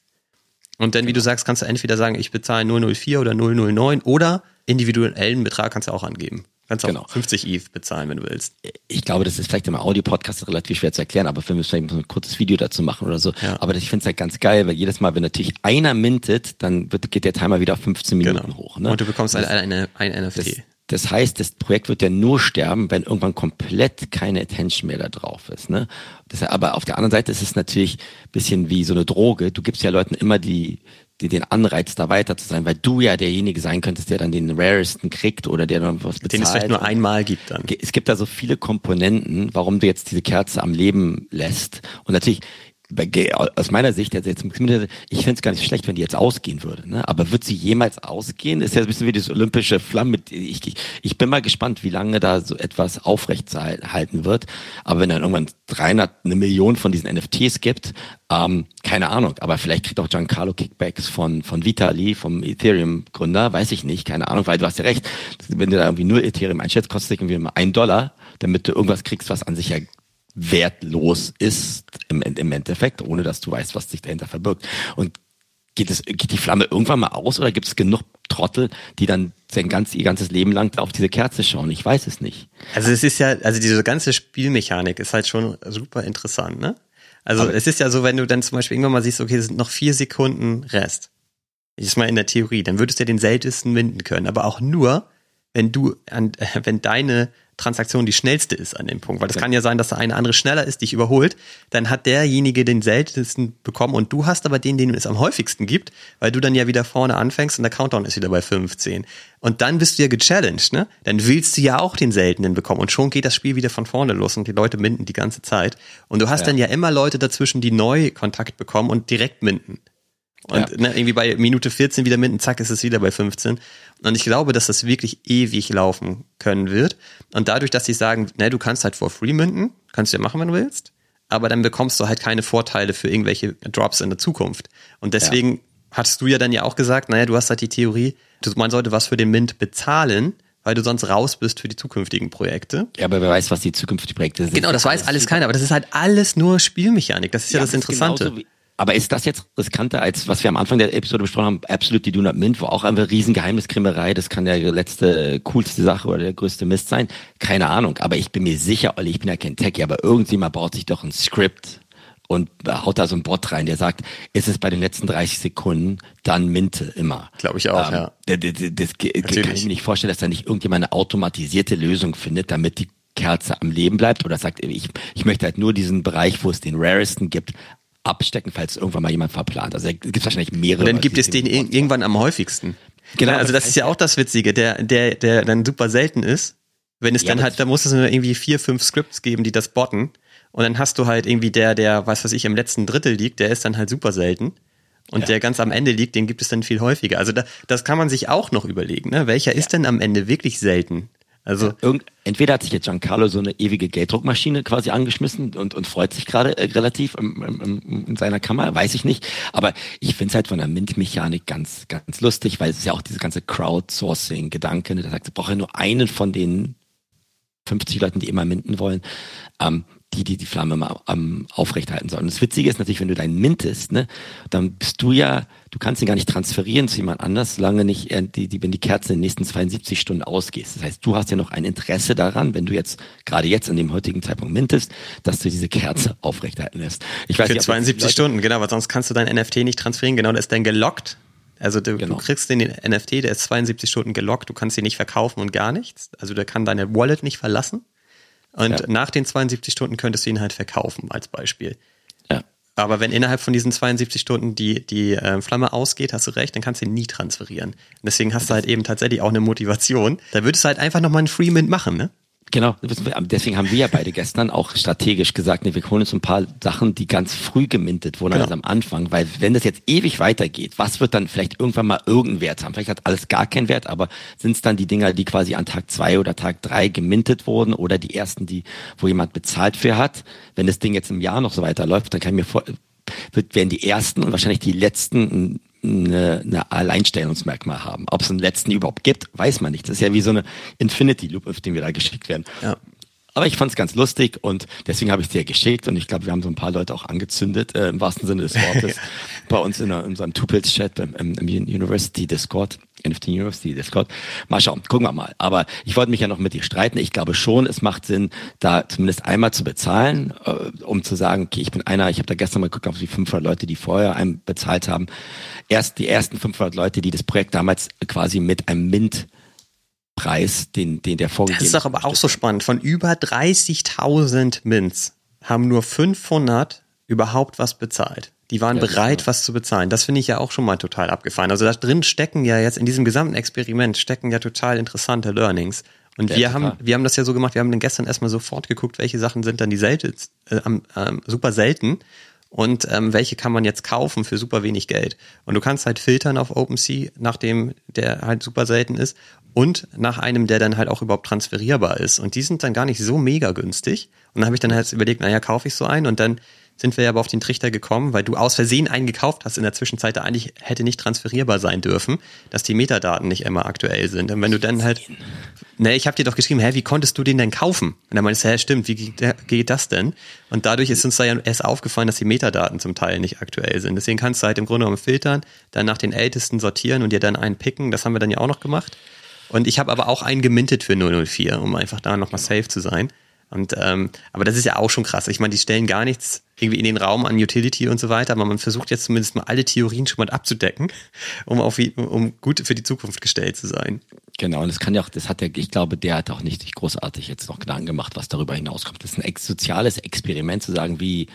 Und dann, wie du sagst, kannst du entweder sagen, ich bezahle 004 oder 009 oder individuellen Betrag kannst du auch angeben. Kannst auch genau. 50 ETH bezahlen, wenn du willst. Ich glaube, das ist vielleicht im Audio-Podcast relativ schwer zu erklären, aber wir müssen vielleicht ein kurzes Video dazu machen oder so. Ja. Aber ich finde es halt ganz geil, weil jedes Mal, wenn natürlich einer mintet, dann wird, geht der Timer wieder auf 15 Minuten genau. hoch. Ne? Und du bekommst das, eine, ein, ein NFT. Das, das heißt, das Projekt wird ja nur sterben, wenn irgendwann komplett keine Attention mehr da drauf ist. Ne? Das, aber auf der anderen Seite ist es natürlich bisschen wie so eine Droge. Du gibst ja Leuten immer die, die, den Anreiz, da weiter zu sein, weil du ja derjenige sein könntest, der dann den raresten kriegt oder der dann was bezahlt. Den es vielleicht nur einmal gibt dann. Es gibt da so viele Komponenten, warum du jetzt diese Kerze am Leben lässt. Und natürlich, aus meiner Sicht, jetzt, ich finde es gar nicht schlecht, wenn die jetzt ausgehen würde. Ne? Aber wird sie jemals ausgehen? Ist ja ein bisschen wie das olympische Flamme. Ich, ich, bin mal gespannt, wie lange da so etwas aufrecht halten wird. Aber wenn dann irgendwann 300, eine Million von diesen NFTs gibt, ähm, keine Ahnung. Aber vielleicht kriegt auch Giancarlo Kickbacks von, von Vitali, vom Ethereum-Gründer, weiß ich nicht, keine Ahnung, weil du hast ja recht. Wenn du da irgendwie nur Ethereum einschätzt, kostet es irgendwie immer ein Dollar, damit du irgendwas kriegst, was an sich ja wertlos ist im, im Endeffekt, ohne dass du weißt, was sich dahinter verbirgt. Und geht es, geht die Flamme irgendwann mal aus oder gibt es genug Trottel, die dann sein ganz, ihr ganzes Leben lang auf diese Kerze schauen? Ich weiß es nicht. Also es ist ja, also diese ganze Spielmechanik ist halt schon super interessant, ne? Also Aber es ist ja so, wenn du dann zum Beispiel irgendwann mal siehst, okay, es sind noch vier Sekunden Rest. Ich ist mal in der Theorie, dann würdest du ja den seltensten winden können, aber auch nur, wenn du an, wenn deine Transaktion die schnellste ist an dem Punkt. Weil das ja. kann ja sein, dass eine andere schneller ist, dich überholt. Dann hat derjenige den seltensten bekommen und du hast aber den, den es am häufigsten gibt, weil du dann ja wieder vorne anfängst und der Countdown ist wieder bei 15. Und dann bist du ja gechallenged, ne? Dann willst du ja auch den seltenen bekommen und schon geht das Spiel wieder von vorne los und die Leute minden die ganze Zeit. Und du hast ja. dann ja immer Leute dazwischen, die neu Kontakt bekommen und direkt minden. Und ja. ne, irgendwie bei Minute 14 wieder mitten, zack, ist es wieder bei 15. Und ich glaube, dass das wirklich ewig laufen können wird. Und dadurch, dass sie sagen, ne, du kannst halt for free minden, kannst du ja machen, wenn du willst, aber dann bekommst du halt keine Vorteile für irgendwelche Drops in der Zukunft. Und deswegen ja. hattest du ja dann ja auch gesagt, naja, du hast halt die Theorie, man sollte was für den Mint bezahlen, weil du sonst raus bist für die zukünftigen Projekte. Ja, aber wer weiß, was die zukünftigen Projekte sind. Genau, das weiß alles keiner, aber das ist halt alles nur Spielmechanik. Das ist ja, ja das, das Interessante. Aber ist das jetzt riskanter als was wir am Anfang der Episode besprochen haben, Absolutely Do Not Mint, wo auch einfach Riesengeheimniskrimmerei, das kann der letzte, äh, coolste Sache oder der größte Mist sein? Keine Ahnung, aber ich bin mir sicher, Olli, ich bin ja kein Techie, aber irgendjemand baut sich doch ein Skript und haut da so ein Bot rein, der sagt, ist es bei den letzten 30 Sekunden, dann Minte immer. Glaube ich auch, ähm, ja. Das, das, das kann ich mir nicht vorstellen, dass da nicht irgendjemand eine automatisierte Lösung findet, damit die Kerze am Leben bleibt oder sagt, ich, ich möchte halt nur diesen Bereich, wo es den raresten gibt, abstecken, falls irgendwann mal jemand verplant. Also gibt es wahrscheinlich mehrere. Und dann gibt es den irgendwann am häufigsten. Genau. Also das ist ja auch das Witzige, der, der, der dann super selten ist. Wenn es ja, dann halt, da muss es nur irgendwie vier, fünf Scripts geben, die das botten. Und dann hast du halt irgendwie der, der, was weiß ich, im letzten Drittel liegt, der ist dann halt super selten. Und ja. der ganz am Ende liegt, den gibt es dann viel häufiger. Also da, das kann man sich auch noch überlegen. Ne? Welcher ja. ist denn am Ende wirklich selten? Also Irgend, entweder hat sich jetzt Giancarlo so eine ewige Gelddruckmaschine quasi angeschmissen und, und freut sich gerade äh, relativ im, im, in seiner Kammer, weiß ich nicht. Aber ich finde es halt von der Mint-Mechanik ganz, ganz lustig, weil es ist ja auch diese ganze Crowdsourcing-Gedanke. Ne? Da sagt, ich brauche ja nur einen von den 50 Leuten, die immer minten wollen. Ähm, die, die die Flamme mal ähm, aufrechthalten sollen. Und das Witzige ist natürlich, wenn du deinen mintest, ne, dann bist du ja, du kannst ihn gar nicht transferieren zu jemand anders, solange nicht, äh, die, die, wenn die Kerze in den nächsten 72 Stunden ausgehst. Das heißt, du hast ja noch ein Interesse daran, wenn du jetzt, gerade jetzt an dem heutigen Zeitpunkt mintest, dass du diese Kerze aufrechterhalten lässt. Ich weiß Für nicht, 72 Stunden, genau, weil sonst kannst du dein NFT nicht transferieren, genau, das ist dann gelockt. Also du, genau. du kriegst den NFT, der ist 72 Stunden gelockt, du kannst ihn nicht verkaufen und gar nichts. Also der kann deine Wallet nicht verlassen. Und ja. nach den 72 Stunden könntest du ihn halt verkaufen, als Beispiel. Ja. Aber wenn innerhalb von diesen 72 Stunden die, die äh, Flamme ausgeht, hast du recht, dann kannst du ihn nie transferieren. Und deswegen hast du halt eben tatsächlich auch eine Motivation. Da würdest du halt einfach nochmal einen Freemint machen, ne? Genau, deswegen haben wir ja beide gestern auch strategisch gesagt, nee, wir holen uns ein paar Sachen, die ganz früh gemintet wurden, genau. also am Anfang, weil wenn das jetzt ewig weitergeht, was wird dann vielleicht irgendwann mal irgendeinen Wert haben? Vielleicht hat alles gar keinen Wert, aber sind es dann die Dinger, die quasi an Tag zwei oder Tag drei gemintet wurden oder die ersten, die, wo jemand bezahlt für hat? Wenn das Ding jetzt im Jahr noch so weiterläuft, dann kann ich mir vor, wird, werden die ersten und wahrscheinlich die letzten eine, eine Alleinstellungsmerkmal haben. Ob es einen letzten überhaupt gibt, weiß man nicht. Das ist ja wie so eine Infinity Loop, auf den wir da geschickt werden. Ja. Aber ich fand es ganz lustig und deswegen habe ich es dir geschickt und ich glaube, wir haben so ein paar Leute auch angezündet, äh, im wahrsten Sinne des Wortes, bei uns in, in unserem Tupils-Chat im, im, University Discord, NFT University Discord. Mal schauen, gucken wir mal. Aber ich wollte mich ja noch mit dir streiten. Ich glaube schon, es macht Sinn, da zumindest einmal zu bezahlen, äh, um zu sagen, okay, ich bin einer, ich habe da gestern mal geguckt die 500 Leute, die vorher einem bezahlt haben. Erst die ersten 500 Leute, die das Projekt damals quasi mit einem Mint Preis, den, den der vorgegeben Das ist doch aber auch so spannend. Von über 30.000 Mints haben nur 500 überhaupt was bezahlt. Die waren ja, bereit, was zu bezahlen. Das finde ich ja auch schon mal total abgefahren. Also da drin stecken ja jetzt in diesem gesamten Experiment stecken ja total interessante Learnings. Und ja, wir haben, wir haben das ja so gemacht, wir haben dann gestern erstmal sofort geguckt, welche Sachen sind dann die selten, äh, ähm, super selten und ähm, welche kann man jetzt kaufen für super wenig Geld. Und du kannst halt filtern auf OpenSea, nachdem der halt super selten ist und nach einem, der dann halt auch überhaupt transferierbar ist. Und die sind dann gar nicht so mega günstig. Und dann habe ich dann halt überlegt, naja, kaufe ich so einen und dann sind wir ja aber auf den Trichter gekommen, weil du aus Versehen einen gekauft hast in der Zwischenzeit, der eigentlich hätte nicht transferierbar sein dürfen, dass die Metadaten nicht immer aktuell sind. Und wenn du dann halt, ne, ich habe dir doch geschrieben, hä, wie konntest du den denn kaufen? Und dann meinst du, hä, stimmt, wie geht das denn? Und dadurch ist uns da ja erst aufgefallen, dass die Metadaten zum Teil nicht aktuell sind. Deswegen kannst du halt im Grunde genommen filtern, dann nach den ältesten sortieren und dir dann einen picken. Das haben wir dann ja auch noch gemacht. Und ich habe aber auch einen gemintet für 004, um einfach da nochmal safe zu sein. Und ähm, aber das ist ja auch schon krass. Ich meine, die stellen gar nichts irgendwie in den Raum an Utility und so weiter, aber man versucht jetzt zumindest mal alle Theorien schon mal abzudecken, um auf um gut für die Zukunft gestellt zu sein. Genau, und das kann ja auch, das hat ja, ich glaube, der hat auch nicht großartig jetzt noch Gedanken gemacht, was darüber hinauskommt. Das ist ein ex soziales Experiment zu sagen, wie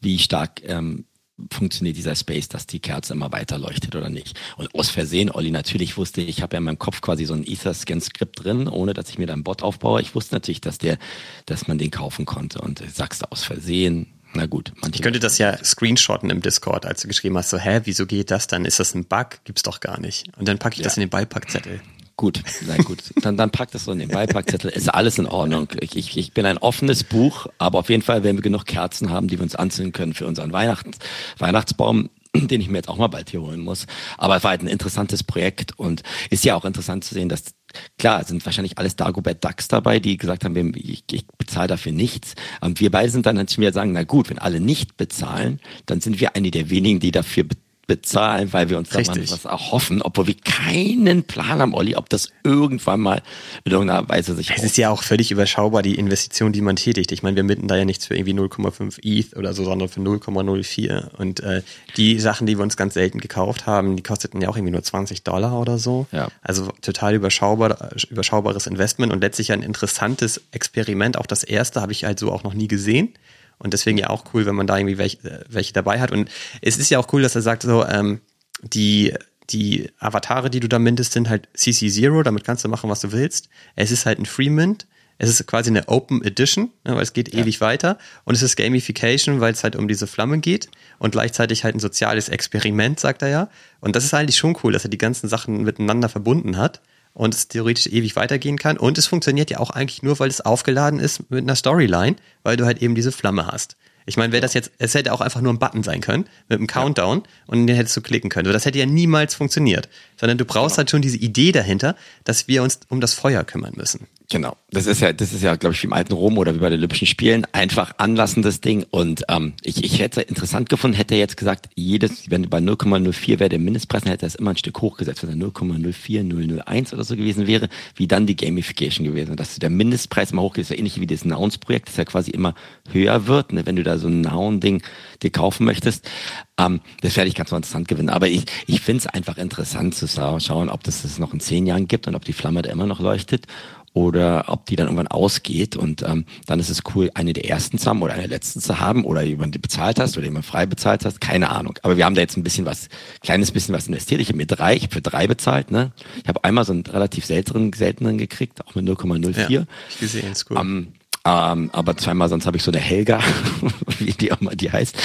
wie stark ähm, funktioniert dieser Space, dass die Kerze immer weiter leuchtet oder nicht. Und aus Versehen, Olli, natürlich wusste ich, ich habe ja in meinem Kopf quasi so ein Ether-Scan-Skript drin, ohne dass ich mir da einen Bot aufbaue. Ich wusste natürlich, dass der, dass man den kaufen konnte. Und sagst du aus Versehen, na gut. Ich könnte das ja screenshotten im Discord, als du geschrieben hast, so, hä, wieso geht das dann? Ist das ein Bug? Gibt's doch gar nicht. Und dann packe ich ja. das in den Beipackzettel. Gut, na gut. Dann, dann pack das so in den Beipackzettel. Ist alles in Ordnung. Ich, ich, ich bin ein offenes Buch, aber auf jeden Fall werden wir genug Kerzen haben, die wir uns anzünden können für unseren Weihnachts, Weihnachtsbaum den ich mir jetzt auch mal bald hier holen muss. Aber es war halt ein interessantes Projekt und ist ja auch interessant zu sehen, dass klar sind wahrscheinlich alles Dagobert Ducks dabei, die gesagt haben, ich, ich bezahle dafür nichts. Und wir beide sind dann natürlich mir sagen, na gut, wenn alle nicht bezahlen, dann sind wir eine der wenigen, die dafür bezahlen bezahlen, weil wir uns da mal was erhoffen, obwohl wir keinen Plan haben, Olli, ob das irgendwann mal in irgendeiner Weise sich. Es ist ja auch völlig überschaubar, die Investition, die man tätigt. Ich meine, wir mitten da ja nichts für irgendwie 0,5 ETH oder so, sondern für 0,04. Und äh, die Sachen, die wir uns ganz selten gekauft haben, die kosteten ja auch irgendwie nur 20 Dollar oder so. Ja. Also total überschaubar, überschaubares Investment und letztlich ein interessantes Experiment. Auch das erste habe ich halt so auch noch nie gesehen. Und deswegen ja auch cool, wenn man da irgendwie welche, äh, welche dabei hat. Und es ist ja auch cool, dass er sagt, so, ähm, die, die Avatare, die du da mintest, sind halt CC0, damit kannst du machen, was du willst. Es ist halt ein Free Mint. Es ist quasi eine Open Edition, ne, weil es geht ja. ewig weiter. Und es ist Gamification, weil es halt um diese Flamme geht. Und gleichzeitig halt ein soziales Experiment, sagt er ja. Und das ist eigentlich schon cool, dass er die ganzen Sachen miteinander verbunden hat und es theoretisch ewig weitergehen kann. Und es funktioniert ja auch eigentlich nur, weil es aufgeladen ist mit einer Storyline, weil du halt eben diese Flamme hast. Ich meine, wäre das jetzt, es hätte auch einfach nur ein Button sein können mit einem Countdown ja. und den hättest du klicken können. Das hätte ja niemals funktioniert, sondern du brauchst genau. halt schon diese Idee dahinter, dass wir uns um das Feuer kümmern müssen. Genau. Das ist ja, das ist ja, glaube ich, wie im alten Rom oder wie bei den Olympischen Spielen, einfach anlassen das Ding. Und ähm, ich, ich hätte interessant gefunden, hätte er jetzt gesagt, jedes, wenn bei 0,04 wäre der Mindestpreis, dann hätte er es immer ein Stück hochgesetzt, wenn er 0,04001 oder so gewesen wäre, wie dann die Gamification gewesen. Dass der Mindestpreis immer hochgeht, ist ja ähnlich wie das Nouns-Projekt, das ja quasi immer höher wird, ne, wenn du da so ein Noun-Ding dir kaufen möchtest. Ähm, das werde ich ganz interessant gewinnen. Aber ich, ich finde es einfach interessant zu schauen, ob das das noch in zehn Jahren gibt und ob die Flamme da immer noch leuchtet oder ob die dann irgendwann ausgeht und ähm, dann ist es cool, eine der ersten zu haben oder eine der letzten zu haben oder jemand bezahlt hast oder jemand frei bezahlt hast, keine Ahnung. Aber wir haben da jetzt ein bisschen was, kleines bisschen was investiert. Ich habe mir drei, ich habe für drei bezahlt. Ne? Ich habe einmal so einen relativ seltenen, seltenen gekriegt, auch mit 0,04. Ja, ich gesehen, ist cool. Um, ähm, aber zweimal sonst habe ich so eine Helga, wie die auch mal die heißt,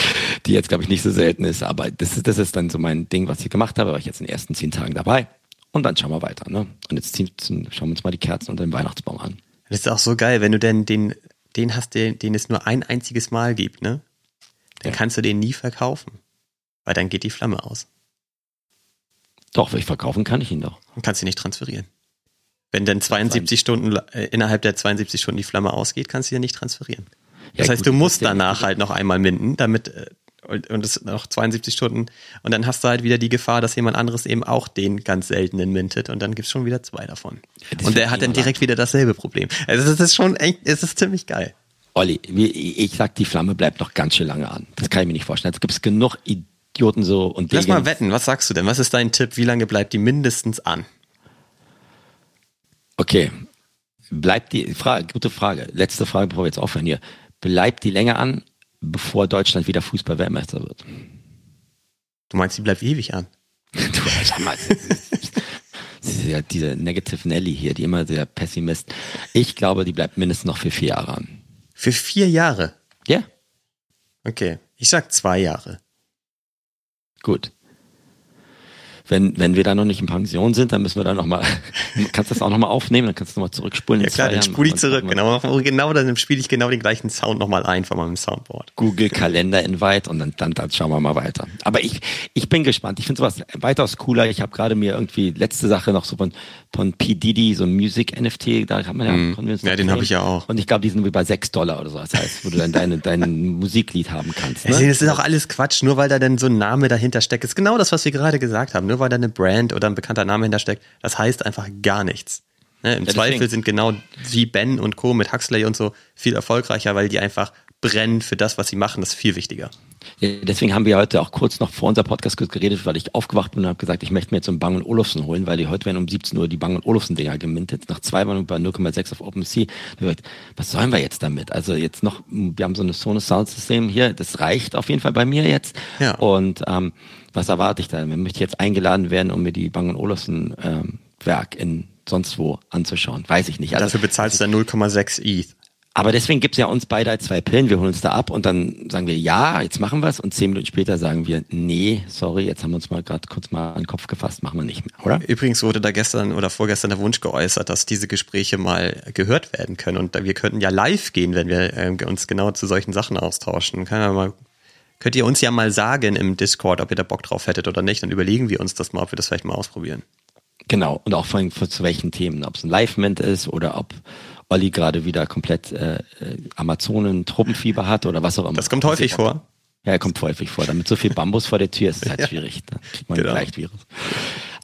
die jetzt glaube ich nicht so selten ist. Aber das ist, das ist dann so mein Ding, was ich gemacht habe. War ich jetzt in den ersten zehn Tagen dabei. Und dann schauen wir weiter. Ne? Und jetzt schauen wir uns mal die Kerzen unter dem Weihnachtsbaum an. Das ist auch so geil, wenn du denn den, den hast, den, den es nur ein einziges Mal gibt, ne? Dann ja. kannst du den nie verkaufen. Weil dann geht die Flamme aus. Doch, weil ich verkaufen kann ich ihn doch. Und kannst ihn nicht transferieren. Wenn dann 72 Stunden, äh, innerhalb der 72 Stunden die Flamme ausgeht, kannst du ihn nicht transferieren. Das ja, heißt, gut, du musst danach halt noch einmal minden, damit äh, und es noch 72 Stunden und dann hast du halt wieder die Gefahr, dass jemand anderes eben auch den ganz seltenen mintet und dann gibt's schon wieder zwei davon. Ja, und der hat dann direkt wieder dasselbe Problem. Also es ist schon echt, es ist ziemlich geil. Olli, ich sag, die Flamme bleibt noch ganz schön lange an. Das kann ich mir nicht vorstellen. Es gibt genug Idioten so und Lass mal wetten, was sagst du denn? Was ist dein Tipp? Wie lange bleibt die mindestens an? Okay. Bleibt die Frage, gute Frage. Letzte Frage, bevor wir jetzt aufhören hier. Bleibt die länger an bevor Deutschland wieder Fußball-Weltmeister wird. Du meinst, die bleibt ewig an? du, sag mal, ja diese Negative Nelly hier, die immer der Pessimist. Ich glaube, die bleibt mindestens noch für vier Jahre an. Für vier Jahre? Ja. Okay, ich sag zwei Jahre. Gut wenn, wenn wir da noch nicht in Pension sind, dann müssen wir da nochmal, kannst du das auch nochmal aufnehmen, dann kannst du nochmal zurückspulen. Ja klar, dann spule ich zurück, genau, genau, dann spiele ich genau den gleichen Sound nochmal ein von meinem Soundboard. Google Kalender Invite und dann, dann, dann schauen wir mal weiter. Aber ich, ich bin gespannt, ich finde sowas weitaus cooler. Ich habe gerade mir irgendwie letzte Sache noch so von, von P. Diddy, so ein Music-NFT, da hat man ja, mm. ja den habe ich ja auch. Und ich glaube, die sind wie bei sechs Dollar oder so, das heißt, wo du dann deine, dein Musiklied haben kannst. Ne? Das ist auch alles Quatsch, nur weil da dann so ein Name dahinter steckt. Das ist genau das, was wir gerade gesagt haben, nur weil da eine Brand oder ein bekannter Name hintersteckt, das heißt einfach gar nichts. Ne, Im ja, Zweifel sind genau wie Ben und Co. mit Huxley und so viel erfolgreicher, weil die einfach brennen für das, was sie machen. Das ist viel wichtiger. Ja, deswegen haben wir heute auch kurz noch vor unser Podcast geredet, weil ich aufgewacht bin und habe gesagt, ich möchte mir jetzt so einen Bang Olufsen holen, weil die heute werden um 17 Uhr die Bang Olufsen Dinger gemintet. Nach zwei Wochen bei 0,6 auf OpenSea. Gesagt, was sollen wir jetzt damit? Also jetzt noch, wir haben so ein Sonos Sound System hier, das reicht auf jeden Fall bei mir jetzt. Ja. Und ähm, was erwarte ich da? Möchte ich jetzt eingeladen werden, um mir die Bang Olufsen ähm, Werk in sonst wo anzuschauen? Weiß ich nicht. Also, Dafür bezahlst du dann 0,6 ETH. Aber deswegen gibt's ja uns beide zwei Pillen, wir holen uns da ab und dann sagen wir, ja, jetzt machen wir's und zehn Minuten später sagen wir, nee, sorry, jetzt haben wir uns mal gerade kurz mal an den Kopf gefasst, machen wir nicht mehr, oder? Übrigens wurde da gestern oder vorgestern der Wunsch geäußert, dass diese Gespräche mal gehört werden können und wir könnten ja live gehen, wenn wir äh, uns genau zu solchen Sachen austauschen. Kann ja mal Könnt ihr uns ja mal sagen im Discord, ob ihr da Bock drauf hättet oder nicht, dann überlegen wir uns das mal, ob wir das vielleicht mal ausprobieren. Genau, und auch von, von zu welchen Themen, ob es ein Live-Ment ist oder ob Olli gerade wieder komplett äh, äh, Amazonen-Truppenfieber hat oder was auch immer. Das kommt häufig vor. Ja, er kommt häufig vor. Damit so viel Bambus vor der Tür ist es halt ja. schwierig. Da kriegt man genau. leicht Virus.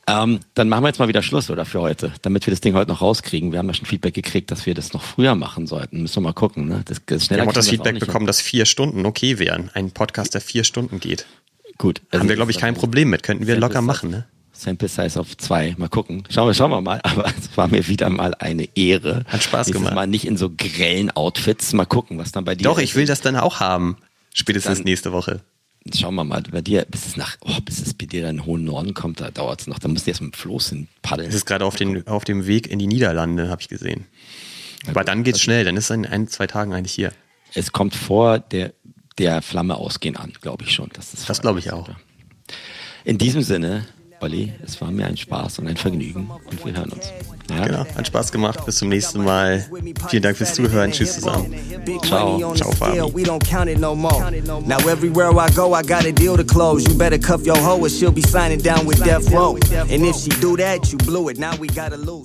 Ähm, dann machen wir jetzt mal wieder Schluss, oder für heute, damit wir das Ding heute noch rauskriegen. Wir haben ja schon Feedback gekriegt, dass wir das noch früher machen sollten. Müssen wir mal gucken. Ne? Das, das schneller wir haben auch das Feedback bekommen, dass vier Stunden okay wären. Ein Podcast, der vier Stunden geht. Gut. Also haben wir, glaube ich, kein Problem mit. Könnten wir locker machen, ne? Sample Size auf zwei. Mal gucken. Schauen wir, schauen wir mal. Aber es war mir wieder mal eine Ehre. Hat Spaß Nächstes gemacht. Mal nicht in so grellen Outfits. Mal gucken, was dann bei dir Doch, ich will das dann auch haben. Spätestens dann, nächste Woche. Schauen wir mal, bei dir, bis es nach, oh, bis es bei dir in den hohen Norden kommt, da dauert es noch. Da musst du erst mit dem Floß hin paddeln. Es ist gerade auf, den, auf dem Weg in die Niederlande, habe ich gesehen. Aber dann geht's schnell, dann ist es in ein, zwei Tagen eigentlich hier. Es kommt vor der, der Flamme ausgehen an, glaube ich schon. Das, das glaube ich auch. In diesem Sinne, Olli, es war mir ein Spaß und ein Vergnügen und wir hören uns. Ja? Genau, hat Spaß gemacht. Bis zum nächsten Mal. Vielen Dank fürs Zuhören. Tschüss zusammen. Ciao. Ciao, Fabi. We don't count it no more. Now everywhere I go, I got a deal to close. You better cuff your hoe or she'll be signing down with Death Row. And if she do that, you blew it. Now we gotta lose.